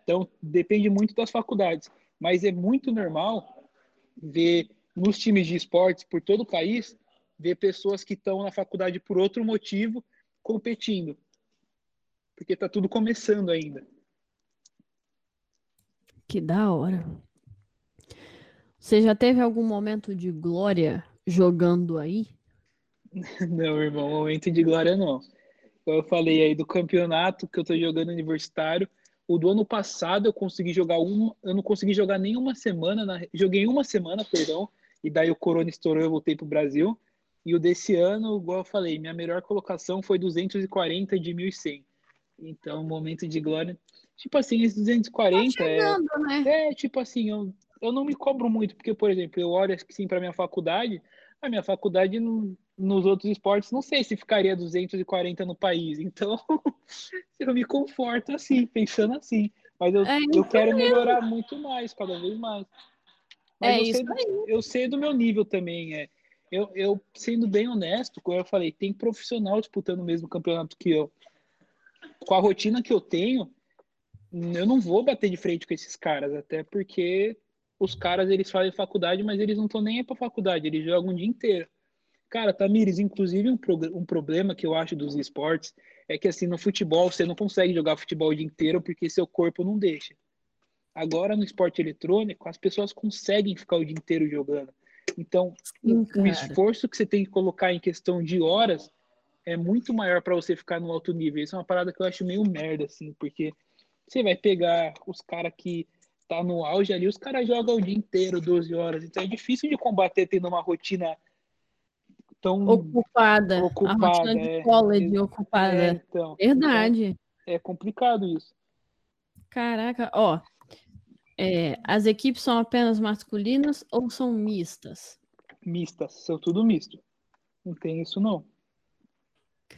Então depende muito das faculdades, mas é muito normal ver nos times de esportes por todo o país ver pessoas que estão na faculdade por outro motivo competindo, porque está tudo começando ainda. Que da hora. Você já teve algum momento de glória jogando aí? Não, irmão, momento de glória não. Eu falei aí do campeonato que eu tô jogando universitário. O do ano passado eu consegui jogar uma, eu não consegui jogar nem uma semana, na, joguei uma semana, perdão, e daí o corona estourou, eu voltei pro Brasil. E o desse ano, igual eu falei, minha melhor colocação foi 240 de 1100. Então, momento de glória. Tipo assim, esses 240 tá chegando, é, né? é tipo assim, eu, eu não me cobro muito, porque, por exemplo, eu olho assim para minha faculdade, a minha faculdade não, nos outros esportes, não sei se ficaria 240 no país. Então, eu me conforto assim, pensando assim. Mas eu, é eu quero melhorar muito mais, cada vez mais. Mas é eu, isso sei, aí. eu sei do meu nível também. É. Eu, eu, sendo bem honesto, como eu falei, tem profissional disputando o mesmo campeonato que eu. Com a rotina que eu tenho, eu não vou bater de frente com esses caras, até porque os caras eles fazem faculdade, mas eles não estão nem aí para faculdade, eles jogam o dia inteiro. Cara, Tamires, inclusive um, um problema que eu acho dos esportes é que assim no futebol você não consegue jogar futebol o dia inteiro porque seu corpo não deixa. Agora no esporte eletrônico as pessoas conseguem ficar o dia inteiro jogando. Então, Sim, o esforço que você tem que colocar em questão de horas é muito maior para você ficar no alto nível. Isso é uma parada que eu acho meio merda, assim, porque você vai pegar os caras que tá no auge ali, os caras jogam o dia inteiro, 12 horas. Então é difícil de combater tendo uma rotina tão ocupada. ocupada a rotina de é, college é, ocupada. É, então, Verdade. É, é, complicado isso. Caraca, ó. É, as equipes são apenas masculinas ou são mistas? Mistas, são tudo misto. Não tem isso não.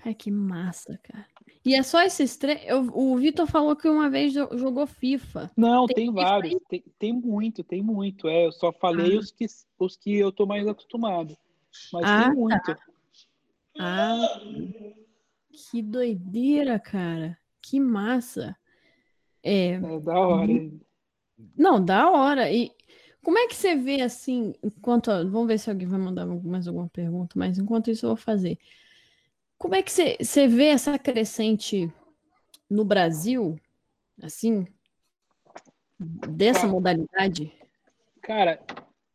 Ai, que massa, cara. E é só esses três. O Vitor falou que uma vez jogou FIFA. Não, tem, tem vários. Tem, tem, muito, tem muito. É, eu só falei ah. os, que, os que eu tô mais acostumado. Mas ah, tem muito. Tá. Ah, que doideira, cara. Que massa. É, é da hora. Não, da hora. E como é que você vê assim, enquanto. Vamos ver se alguém vai mandar mais alguma pergunta, mas enquanto isso eu vou fazer. Como é que você vê essa crescente no Brasil, assim, dessa cara, modalidade? Cara,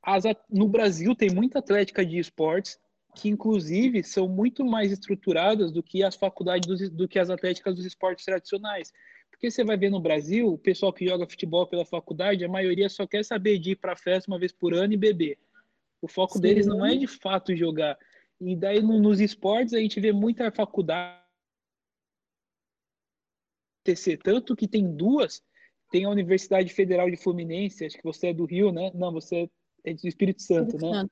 as, no Brasil tem muita atlética de esportes que, inclusive, são muito mais estruturadas do que as faculdades dos, do que as atléticas dos esportes tradicionais. Porque você vai ver no Brasil, o pessoal que joga futebol pela faculdade, a maioria só quer saber de ir para festa uma vez por ano e beber. O foco Sim. deles não é de fato jogar. E daí no, nos esportes a gente vê muita faculdade tanto que tem duas, tem a Universidade Federal de Fluminense, acho que você é do Rio, né? Não, você é do Espírito Santo, Espírito né? Santo.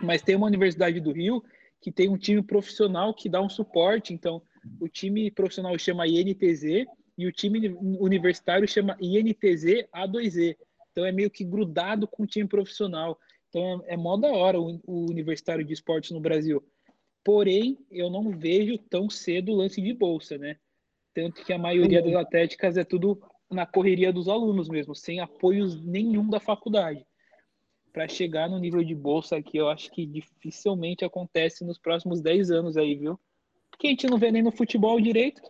Mas tem uma Universidade do Rio que tem um time profissional que dá um suporte, então o time profissional chama INTZ e o time universitário chama INTZ A2E. Então é meio que grudado com o time profissional. Então é, é mó da hora o, o universitário de esportes no Brasil. Porém, eu não vejo tão cedo o lance de bolsa, né? Tanto que a maioria das atléticas é tudo na correria dos alunos mesmo, sem apoios nenhum da faculdade. Para chegar no nível de bolsa aqui, eu acho que dificilmente acontece nos próximos 10 anos aí, viu? Porque a gente não vê nem no futebol direito.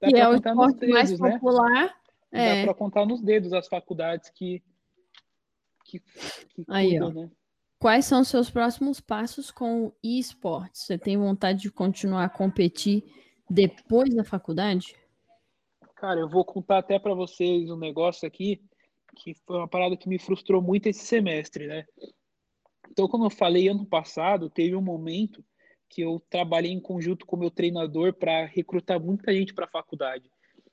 Dá e é o esporte dedos, mais né? popular. É. Dá para contar nos dedos as faculdades que que, que Aí, cuidam, ó. né? Quais são os seus próximos passos com o esportes? Você tem vontade de continuar a competir depois da faculdade? Cara, eu vou contar até para vocês um negócio aqui que foi uma parada que me frustrou muito esse semestre, né? Então, como eu falei ano passado, teve um momento que eu trabalhei em conjunto com meu treinador para recrutar muita gente para a faculdade.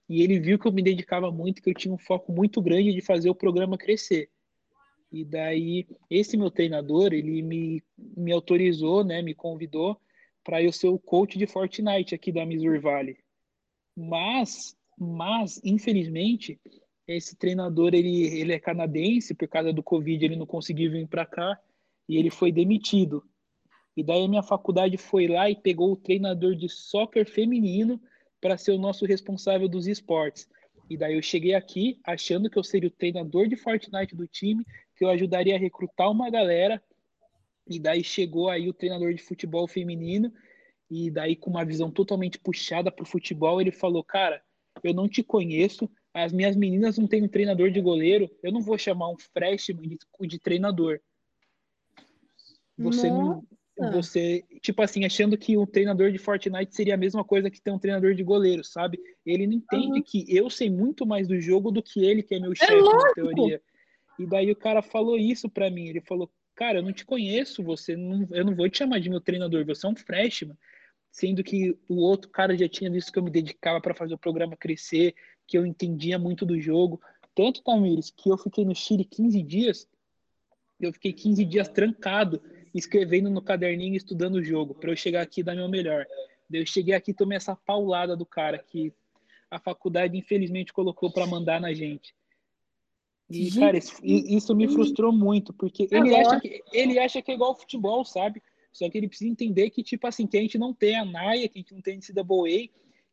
E ele viu que eu me dedicava muito, que eu tinha um foco muito grande de fazer o programa crescer. E daí, esse meu treinador, ele me, me autorizou, né, me convidou para eu ser o coach de Fortnite aqui da Missouri Valley. Mas, mas, infelizmente, esse treinador, ele, ele é canadense, por causa do Covid, ele não conseguiu vir para cá e ele foi demitido. E daí a minha faculdade foi lá e pegou o treinador de soccer feminino para ser o nosso responsável dos esportes. E daí eu cheguei aqui achando que eu seria o treinador de Fortnite do time que eu ajudaria a recrutar uma galera. E daí chegou aí o treinador de futebol feminino, e daí com uma visão totalmente puxada para o futebol, ele falou: Cara, eu não te conheço, as minhas meninas não têm um treinador de goleiro, eu não vou chamar um freshman de, de treinador. Você Nossa. não, você, tipo assim, achando que o treinador de Fortnite seria a mesma coisa que ter um treinador de goleiro, sabe? Ele não entende uhum. que eu sei muito mais do jogo do que ele, que é meu é chefe na teoria. E daí o cara falou isso para mim, ele falou: "Cara, eu não te conheço, você não, eu não vou te chamar de meu treinador, você é um freshman" sendo que o outro cara já tinha visto que eu me dedicava para fazer o programa crescer, que eu entendia muito do jogo. Tanto, Tamires, que eu fiquei no Chile 15 dias, eu fiquei 15 dias trancado, escrevendo no caderninho, estudando o jogo, para eu chegar aqui e dar meu melhor. Eu cheguei aqui e tomei essa paulada do cara que a faculdade, infelizmente, colocou para mandar na gente. E, cara, isso, isso, me frustrou muito, porque ele acha, que, ele acha que é igual ao futebol, sabe? Só que ele precisa entender que, tipo assim, que a gente não tem a NAIA, que a gente não tem a NCAA,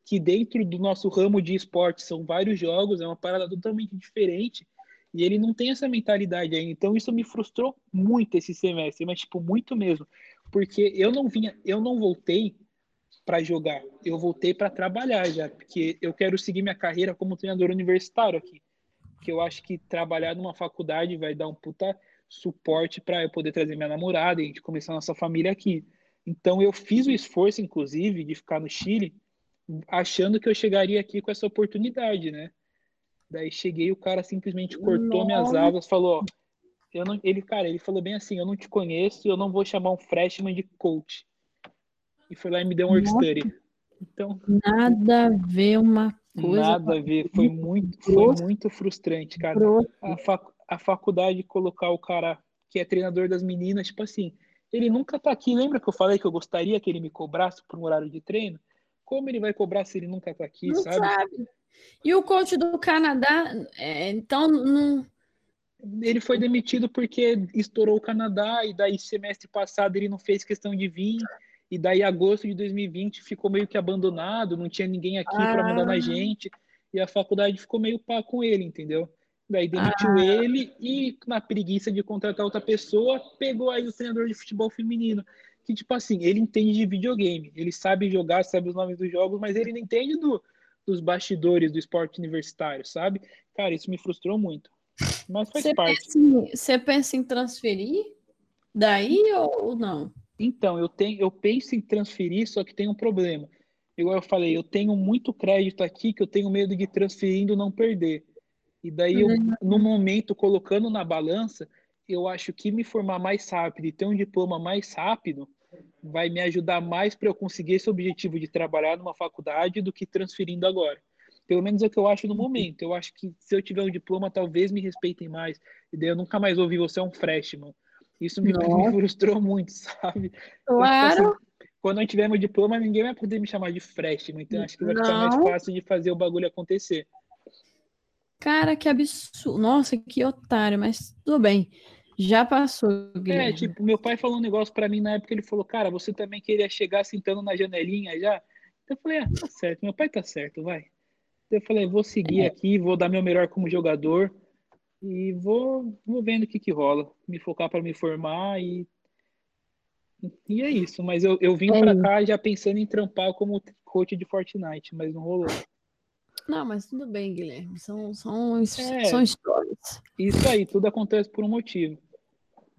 que dentro do nosso ramo de esporte são vários jogos, é uma parada totalmente diferente, e ele não tem essa mentalidade ainda. Então isso me frustrou muito esse semestre, mas tipo muito mesmo, porque eu não vinha, eu não voltei para jogar, eu voltei para trabalhar já, porque eu quero seguir minha carreira como treinador universitário aqui. Que eu acho que trabalhar numa faculdade vai dar um puta suporte para eu poder trazer minha namorada e a gente começar a nossa família aqui. Então eu fiz o esforço, inclusive, de ficar no Chile, achando que eu chegaria aqui com essa oportunidade, né? Daí cheguei, o cara simplesmente cortou minhas asas, falou, ó, eu não, ele, cara, ele falou bem assim, eu não te conheço, eu não vou chamar um freshman de coach. E foi lá e me deu um work study. Então, nada a ver uma coisa. Nada a ver, foi muito, foi muito frustrante, cara. A, fac, a faculdade colocar o cara que é treinador das meninas, tipo assim, ele nunca tá aqui. Lembra que eu falei que eu gostaria que ele me cobrasse por um horário de treino? Como ele vai cobrar se ele nunca tá aqui, não sabe? sabe? E o coach do Canadá, é, então não. Ele foi demitido porque estourou o Canadá e daí semestre passado ele não fez questão de vir e daí agosto de 2020 ficou meio que abandonado, não tinha ninguém aqui ah. para mandar na gente e a faculdade ficou meio pá com ele, entendeu? Daí demitiu ah. ele e, na preguiça de contratar outra pessoa, pegou aí o treinador de futebol feminino. Que, tipo assim, ele entende de videogame, ele sabe jogar, sabe os nomes dos jogos, mas ele não entende do, dos bastidores do esporte universitário, sabe? Cara, isso me frustrou muito. Mas faz você parte. Pensa em, você pensa em transferir daí ou não? Então, eu, tenho, eu penso em transferir, só que tem um problema. Igual eu falei, eu tenho muito crédito aqui que eu tenho medo de transferindo não perder. E daí, eu, uhum. no momento, colocando na balança, eu acho que me formar mais rápido e ter um diploma mais rápido vai me ajudar mais para eu conseguir esse objetivo de trabalhar numa faculdade do que transferindo agora. Pelo menos é o que eu acho no uhum. momento. Eu acho que se eu tiver um diploma, talvez me respeitem mais. E daí eu nunca mais ouvi você é um freshman. Isso me, me frustrou muito, sabe? Claro. Então, assim, quando eu tiver meu diploma, ninguém vai poder me chamar de freshman. Então acho que vai ficar mais fácil de fazer o bagulho acontecer. Cara, que absurdo. Nossa, que otário, mas tudo bem. Já passou, é, Guilherme. É, tipo, meu pai falou um negócio para mim na época, ele falou, cara, você também queria chegar sentando na janelinha já? Eu falei, ah, tá certo, meu pai tá certo, vai. Eu falei, vou seguir é. aqui, vou dar meu melhor como jogador e vou, vou vendo o que que rola. Me focar para me formar e e é isso. Mas eu, eu vim é para cá já pensando em trampar como coach de Fortnite, mas não rolou. Não, mas tudo bem, Guilherme. São, são, é, são histórias. Isso aí, tudo acontece por um motivo.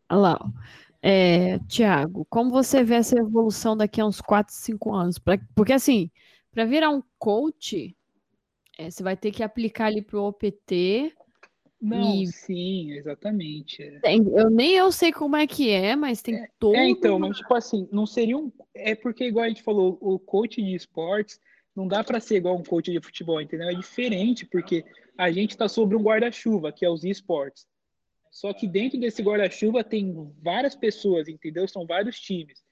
Olha lá. É, Tiago, como você vê essa evolução daqui a uns 4, 5 anos? Pra, porque, assim, para virar um coach, é, você vai ter que aplicar ali para o OPT. Não, e... sim, exatamente. É. Tem, eu nem eu sei como é que é, mas tem é, todo. É, então, mas tipo assim, não seria um. É porque, igual a gente falou, o coach de esportes não dá para ser igual um coach de futebol, entendeu? É diferente porque a gente está sobre um guarda-chuva, que é os esportes. Só que dentro desse guarda-chuva tem várias pessoas, entendeu? São vários times.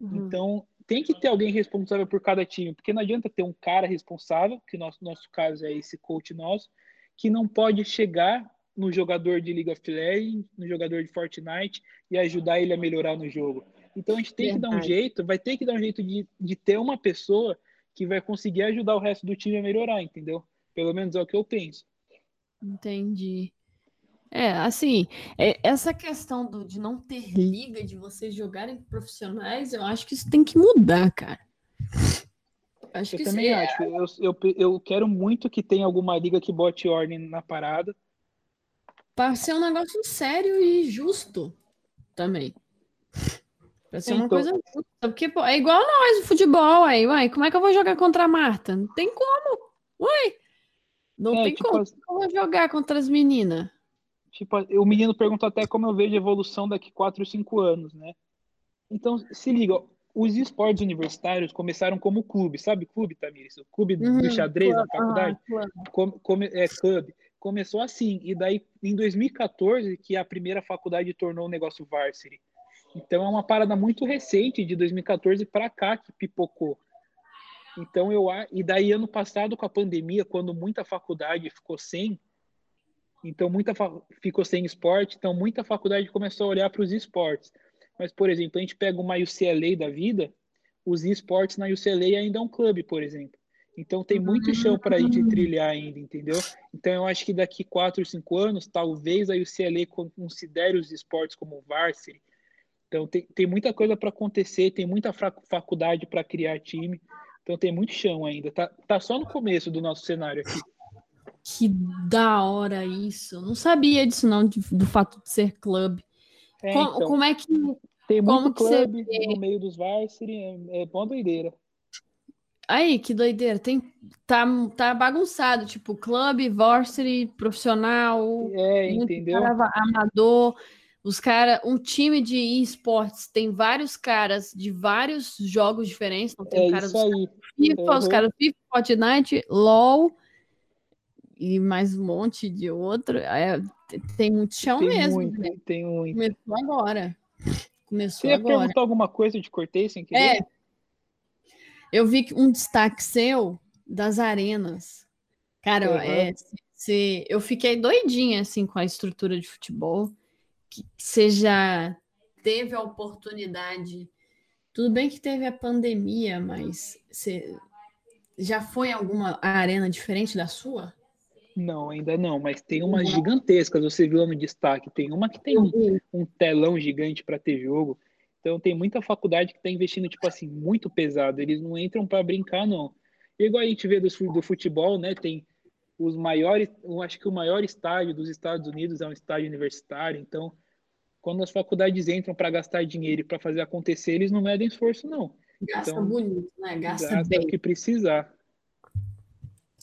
Uhum. Então, tem que ter alguém responsável por cada time, porque não adianta ter um cara responsável, que no nosso, nosso caso é esse coach nosso, que não pode chegar no jogador de League of Legends, no jogador de Fortnite e ajudar ele a melhorar no jogo. Então a gente tem Verdade. que dar um jeito, vai ter que dar um jeito de, de ter uma pessoa que vai conseguir ajudar o resto do time a melhorar, entendeu? Pelo menos é o que eu penso. Entendi. É, assim, é, essa questão do, de não ter liga, de vocês jogarem profissionais, eu acho que isso tem que mudar, cara. Acho eu que também sim. acho. Eu, eu, eu quero muito que tenha alguma liga que bote ordem na parada. Para ser um negócio sério e justo também. Para ser uma Então- coisa justa. Porque pô, é igual nós, o futebol, aí, uai, como é que eu vou jogar contra a Marta? Não tem como. Uai, não É, tem tipo, como. as- Eu vou jogar contra as meninas. Tipo, o menino perguntou até como eu vejo a evolução daqui 4 ou 5 anos, né? Então, se liga, ó, os esportes universitários começaram como clube, sabe clube, Tamires? O clube Uhum, do xadrez na faculdade? Come- come- é, clube. Começou assim, e daí em 2014 que a primeira faculdade tornou o negócio varsity. Então é uma parada muito recente, de 2014 para cá que pipocou. Então eu e daí ano passado com a pandemia, quando muita faculdade ficou sem, então muita ficou sem esporte, então muita faculdade começou a olhar para os esportes. Mas por exemplo, a gente pega uma UCLA da vida, os esportes na UCLA ainda é um clube, por exemplo. Então tem muito chão para a gente trilhar ainda, entendeu? Então eu acho que daqui quatro, cinco anos, talvez a UCLA considere os esportes como varsity. Então tem, tem muita coisa para acontecer, tem muita faculdade para criar time. Então tem muito chão ainda. Tá, tá só no começo do nosso cenário aqui. Que da hora isso. Não sabia disso, não, de- do fato de ser clube. É, como, então, como é que. tem como muito clube no meio dos varsity, é, é bom doideira. Aí, que doideira. Tem, tá, tá bagunçado, tipo, clube, varsity, profissional, É, entendeu? amador. Os caras, um time de esportes tem vários caras de vários jogos diferentes. Então, tem É o cara isso dos aí. FIFA, os Uhum. caras do FIFA, Fortnite, LOL e mais um monte de outro. É, tem muito chão Tem mesmo. muito, né? tem muito. Começou agora. Você Começou ia agora. perguntar alguma coisa de cortei sem querer? É. Eu vi que um destaque seu das arenas. Cara, Uhum. é, se, eu fiquei doidinha assim com a estrutura de futebol. Que você já teve a oportunidade. Tudo bem que teve a pandemia, mas você já foi em alguma arena diferente da sua? Não, ainda não, mas tem umas gigantescas, você viu lá no destaque. Tem uma que tem um, um telão gigante para ter jogo. Então tem muita faculdade que está investindo, tipo assim, muito pesado. Eles não entram para brincar, não. E igual a gente vê do, do futebol, né? Tem os maiores, eu acho que o maior estádio dos Estados Unidos é um estádio universitário. Então, quando as faculdades entram para gastar dinheiro e para fazer acontecer, eles não medem esforço, não. Gasta Então, bonito, né? Gasta, Gasta bem. o que precisar.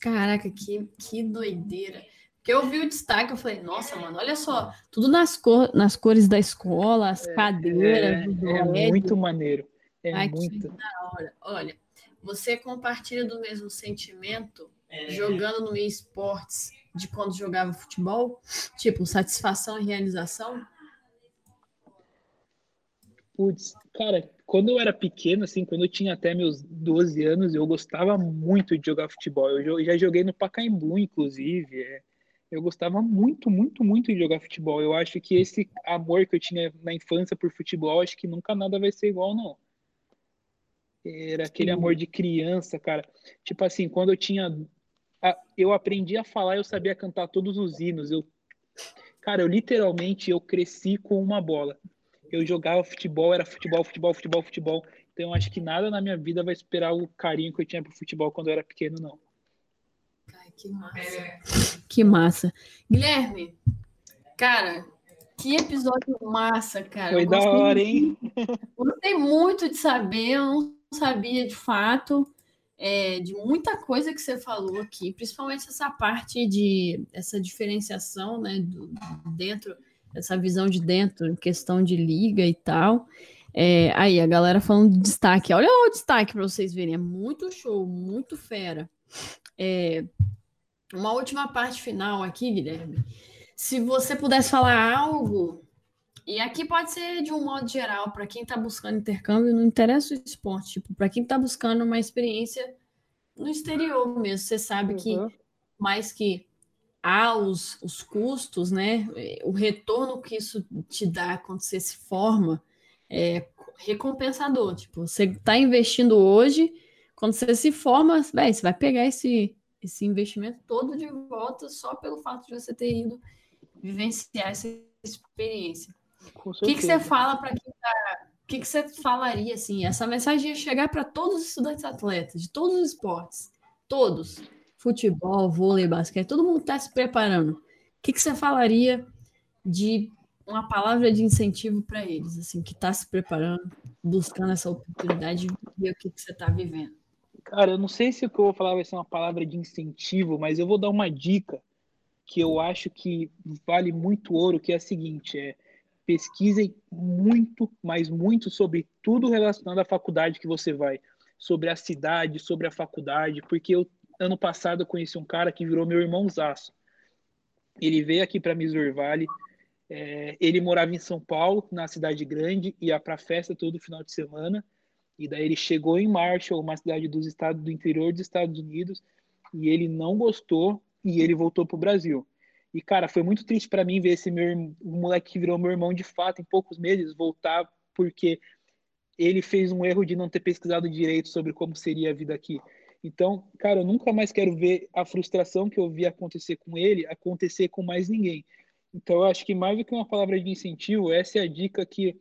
Caraca, que, que doideira. Porque eu vi o destaque, eu falei, nossa, mano, olha só, tudo nas, cor, nas cores da escola, as cadeiras, É, os é LED. muito maneiro. É Ai, muito. da hora. Olha, você compartilha do mesmo sentimento jogando no esportes de quando jogava futebol? Tipo, satisfação e realização? Putz, cara, quando eu era pequeno, assim, quando eu tinha até meus 12 anos, eu gostava muito de jogar futebol. Eu já joguei no Pacaembu, inclusive. é. Eu gostava muito, muito, muito de jogar futebol. Eu acho que esse amor que eu tinha na infância por futebol, acho que nunca nada vai ser igual, não. Era aquele amor de criança, cara. Tipo assim, quando eu tinha. Eu aprendi a falar, eu sabia cantar todos os hinos. Eu, cara, eu literalmente eu cresci com uma bola eu jogava futebol, era futebol, futebol, futebol, futebol. Então eu acho que nada na minha vida vai esperar o carinho que eu tinha pro futebol quando eu era pequeno, não. Ai, que massa. Que massa. Guilherme, cara, que episódio massa, cara. Foi Eu da hora, hein? Gostei muito de saber, eu não sabia de fato é, de muita coisa que você falou aqui, principalmente essa parte de essa diferenciação, né, do, dentro, essa visão de dentro, questão de liga e tal. É, aí, a galera falando de destaque, olha o destaque para vocês verem, é muito show, muito fera. É, uma última parte final aqui, Guilherme. Se você pudesse falar algo e aqui pode ser de um modo geral, para quem está buscando intercâmbio, não interessa o esporte, tipo, para quem está buscando uma experiência no exterior mesmo. Você sabe que Uhum. mais que há os, os custos, né? O retorno que isso te dá quando você se forma é recompensador. Tipo, você está investindo hoje, quando você se forma, véi, você vai pegar esse, esse investimento todo de volta só pelo fato de você ter ido vivenciar essa experiência. O que, que você fala para quem está que, que você falaria assim? Essa mensagem ia chegar para todos os estudantes atletas, de todos os esportes, todos, futebol, vôlei, basquete, todo mundo está se preparando. O que, que você falaria de uma palavra de incentivo para eles, assim, que está se preparando, buscando essa oportunidade e ver o que, que você está vivendo? Cara, eu não sei se o que eu vou falar vai ser uma palavra de incentivo, mas eu vou dar uma dica que eu acho que vale muito ouro, que é a seguinte, é pesquisem muito, mas muito sobre tudo relacionado à faculdade que você vai, sobre a cidade, sobre a faculdade, porque eu ano passado eu conheci um cara que virou meu irmãozaço. Ele veio aqui para Missouri Valley, é, ele morava em São Paulo, na cidade grande, ia para festa todo final de semana. E daí ele chegou em Marshall, uma cidade dos estados do interior dos Estados Unidos, e ele não gostou e ele voltou para o Brasil. E cara, foi muito triste para mim ver esse meu o moleque que virou meu irmão de fato em poucos meses voltar porque ele fez um erro de não ter pesquisado direito sobre como seria a vida aqui. Então, cara, eu nunca mais quero ver a frustração que eu vi acontecer com ele acontecer com mais ninguém. Então, eu acho que mais do que uma palavra de incentivo, essa é a dica que,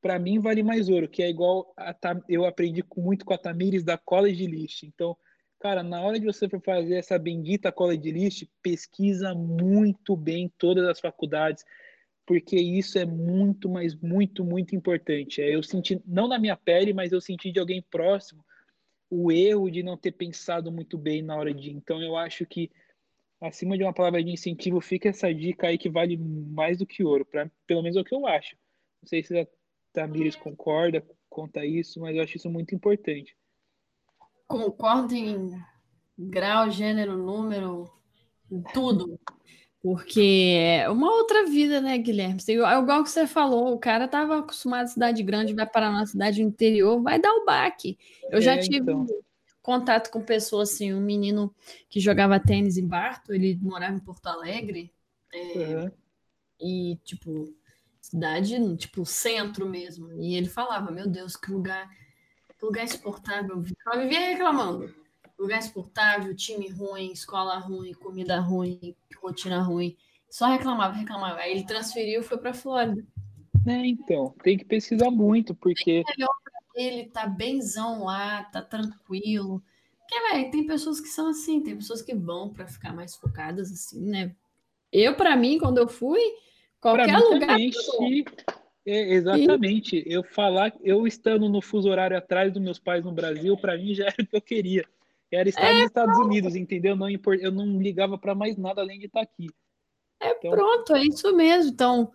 para mim, vale mais ouro, que é igual a, eu aprendi muito com a Tamires da College List. Então, cara, na hora de você for fazer essa bendita College List, pesquisa muito bem todas as faculdades, porque isso é muito, mas muito, muito importante. É, eu senti, não na minha pele, mas eu senti de alguém próximo o erro de não ter pensado muito bem na hora de. Então, eu acho que acima de uma palavra de incentivo, fica essa dica aí que vale mais do que ouro, pra, pelo menos é o que eu acho. Não sei se a Tamires concorda, conta isso, mas eu acho isso muito importante. Concordo em grau, gênero, número, tudo. Porque é uma outra vida, né, Guilherme? Igual que você falou, o cara estava acostumado a cidade grande, vai parar na cidade interior, vai dar o baque. Eu é, já tive então contato com pessoas assim, um menino que jogava tênis em Barto, ele morava em Porto Alegre, é, e tipo, cidade, tipo, centro mesmo. E ele falava, meu Deus, que lugar, lugar exportável. Só vivia reclamando. Lugar exportável, time ruim, escola ruim, comida ruim, rotina ruim. Só reclamava, reclamava. Aí ele transferiu e foi para Flórida. É, então, tem que pesquisar muito, porque ele tá benzão lá, tá tranquilo. Porque, velho, tem pessoas que são assim, tem pessoas que vão para ficar mais focadas, assim, né? Eu, para mim, quando eu fui, qualquer lugar. Também. É, exatamente. E... Eu falar, eu estando no fuso horário atrás dos meus pais no Brasil, para mim já era o que eu queria. Era estar é, nos Estados pronto. Unidos, entendeu? Não import... Eu não ligava para mais nada além de estar aqui. É então... pronto, é isso mesmo. Então,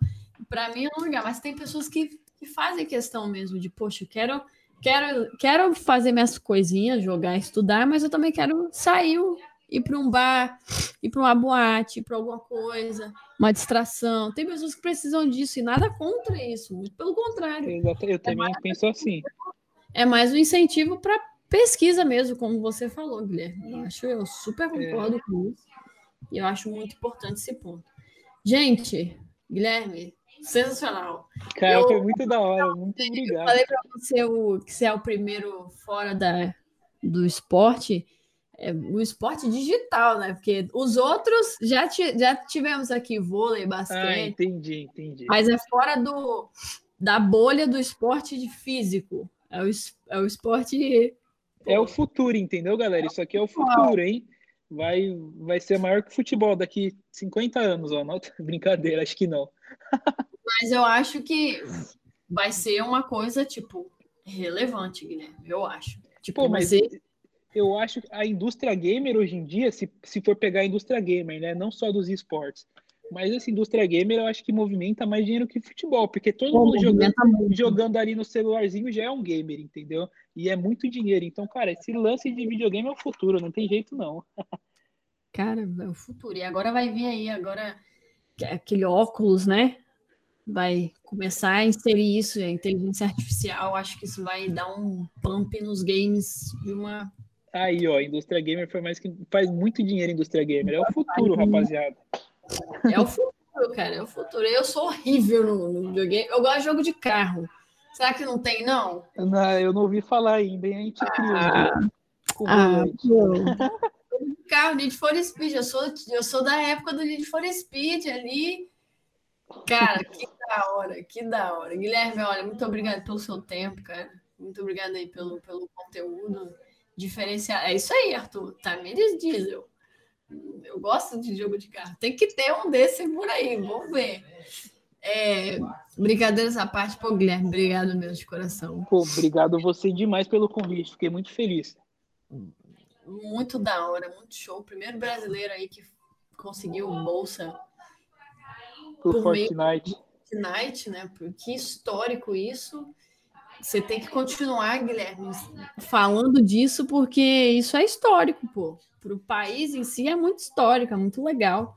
para mim é um lugar, mas tem pessoas que que fazem questão mesmo de, poxa, eu quero, quero, quero fazer minhas coisinhas, jogar, estudar, mas eu também quero sair, ir para um bar, ir para uma boate, ir para alguma coisa, uma distração. Tem pessoas que precisam disso e nada contra isso, muito pelo contrário. Exato, eu também é penso assim. É mais um incentivo para pesquisa mesmo, como você falou, Guilherme. Eu acho, eu super concordo é. com isso. E eu acho muito importante esse ponto. Gente, Guilherme, Sensacional. Cara, eu, foi muito da hora, muito obrigado. Eu falei para você o, que você é o primeiro fora da, do esporte, é, o esporte digital, né? Porque os outros já, já tivemos aqui vôlei, basquete. Ah, entendi, entendi. Mas é fora do, da bolha do esporte de físico. É o, é o esporte. É o futuro, entendeu, galera? Isso aqui é o futuro, hein? Vai, vai ser maior que futebol daqui 50 anos, ó. Não, brincadeira, acho que não. Mas eu acho que vai ser uma coisa, tipo, relevante, Guilherme. Eu acho. Tipo, Pô, mas ser... eu acho que a indústria gamer hoje em dia, se, se for pegar a indústria gamer, né? Não só dos esportes. Mas essa indústria gamer eu acho que movimenta mais dinheiro que futebol, porque todo Pô, mundo jogando, jogando ali no celularzinho já é um gamer, entendeu? E é muito dinheiro. Então, cara, esse lance de videogame é o futuro, não tem jeito não. Cara, é o futuro. E agora vai vir aí, agora aquele óculos, né? Vai começar a inserir isso, a inteligência artificial. Acho que isso vai dar um pump nos games de uma. Aí, ó, indústria gamer foi mais que faz muito dinheiro indústria gamer. É o futuro, rapaziada. É o futuro, cara, é o futuro. Eu sou horrível no, no videogame. Eu gosto de jogo de carro. Será que não tem, não? Não, eu não ouvi falar ainda, hein? A gente cria. Ah, ah, carro, Need for Speed. Eu sou, eu sou da época do Need for Speed ali. Cara, que da hora, que da hora. Guilherme, olha, muito obrigado pelo seu tempo, cara. Muito obrigado aí pelo, pelo conteúdo diferenciado. É isso aí, Arthur. Tamires Diesel. Eu gosto de jogo de carro. Tem que ter um desse por aí, vamos ver. É, brincadeiras à parte, pô, Guilherme, obrigado mesmo de coração. Pô, obrigado você demais pelo convite, fiquei muito feliz. Muito da hora, muito show. Primeiro brasileiro aí que conseguiu bolsa por, por Fortnite. Fortnite, né? Que histórico isso. Você tem que continuar, Guilherme, falando disso, porque isso é histórico, pô. Para o país em si é muito histórico, é muito legal.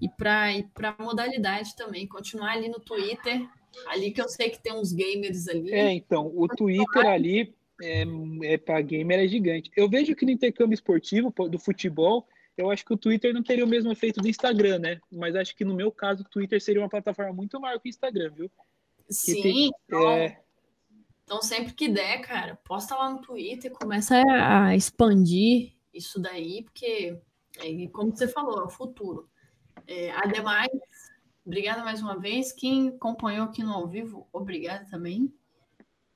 E para e a modalidade também, continuar ali no Twitter, ali que eu sei que tem uns gamers ali. É, então, o Twitter ali é, é para gamer é gigante. Eu vejo que no intercâmbio esportivo do futebol, eu acho que o Twitter não teria o mesmo efeito do Instagram, né? Mas acho que no meu caso, o Twitter seria uma plataforma muito maior que o Instagram, viu? Sim. Tem, então, é... então, sempre que der, cara, posta lá no Twitter, começa a expandir isso daí, porque, é, como você falou, é o futuro. É, ademais, obrigada mais uma vez. Quem acompanhou aqui no ao vivo, obrigada também.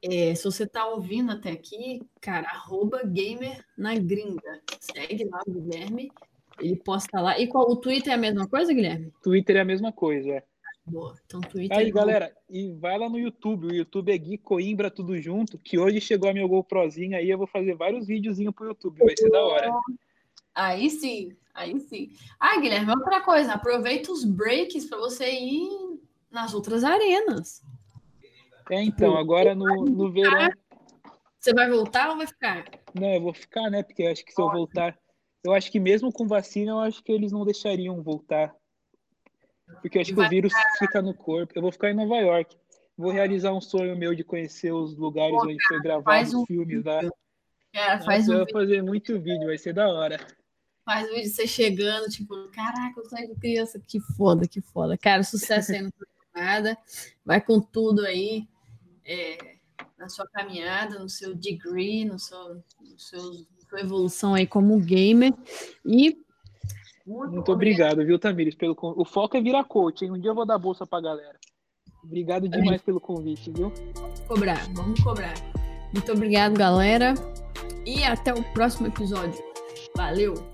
É, se você está ouvindo até aqui, cara, arroba gamer na gringa. Segue lá o Guilherme. Ele posta lá. E qual, o Twitter é a mesma coisa, Guilherme? Twitter é a mesma coisa, é. Boa. Então, Twitter. Aí, é galera, e vai lá no YouTube. O YouTube é Gui Coimbra, tudo junto. Que hoje chegou a minha GoProzinha aí. Eu vou fazer vários videozinhos pro YouTube. Vai ser da hora. Aí sim, aí sim. Ah, Guilherme, outra coisa. Aproveita os breaks para você ir nas outras arenas. É, então, agora no, no verão. Você vai voltar ou vai ficar? Não, eu vou ficar, né? Porque eu acho que se eu voltar. Eu acho que mesmo com vacina, eu acho que eles não deixariam voltar. Porque acho que o vírus ficar no corpo. Eu vou ficar em Nova York. Vou realizar um sonho meu de conhecer os lugares Pô, onde foi gravado os um filmes lá. Cara, faz Nossa, um eu vou fazer muito vídeo, vai ser da hora. Faz vídeo de você chegando, tipo, caraca, eu saí de criança. Que foda, que foda. Cara, sucesso aí no nada. Vai com tudo aí é, na sua caminhada, no seu degree, no seu, no seu, sua evolução aí como gamer. E muito, muito obrigado, viu, Tamires? Pelo O foco é virar coach, hein? Um dia eu vou dar bolsa pra galera. Obrigado demais pelo convite, viu? Vamos cobrar, vamos cobrar. Muito obrigado, galera. E até o próximo episódio. Valeu!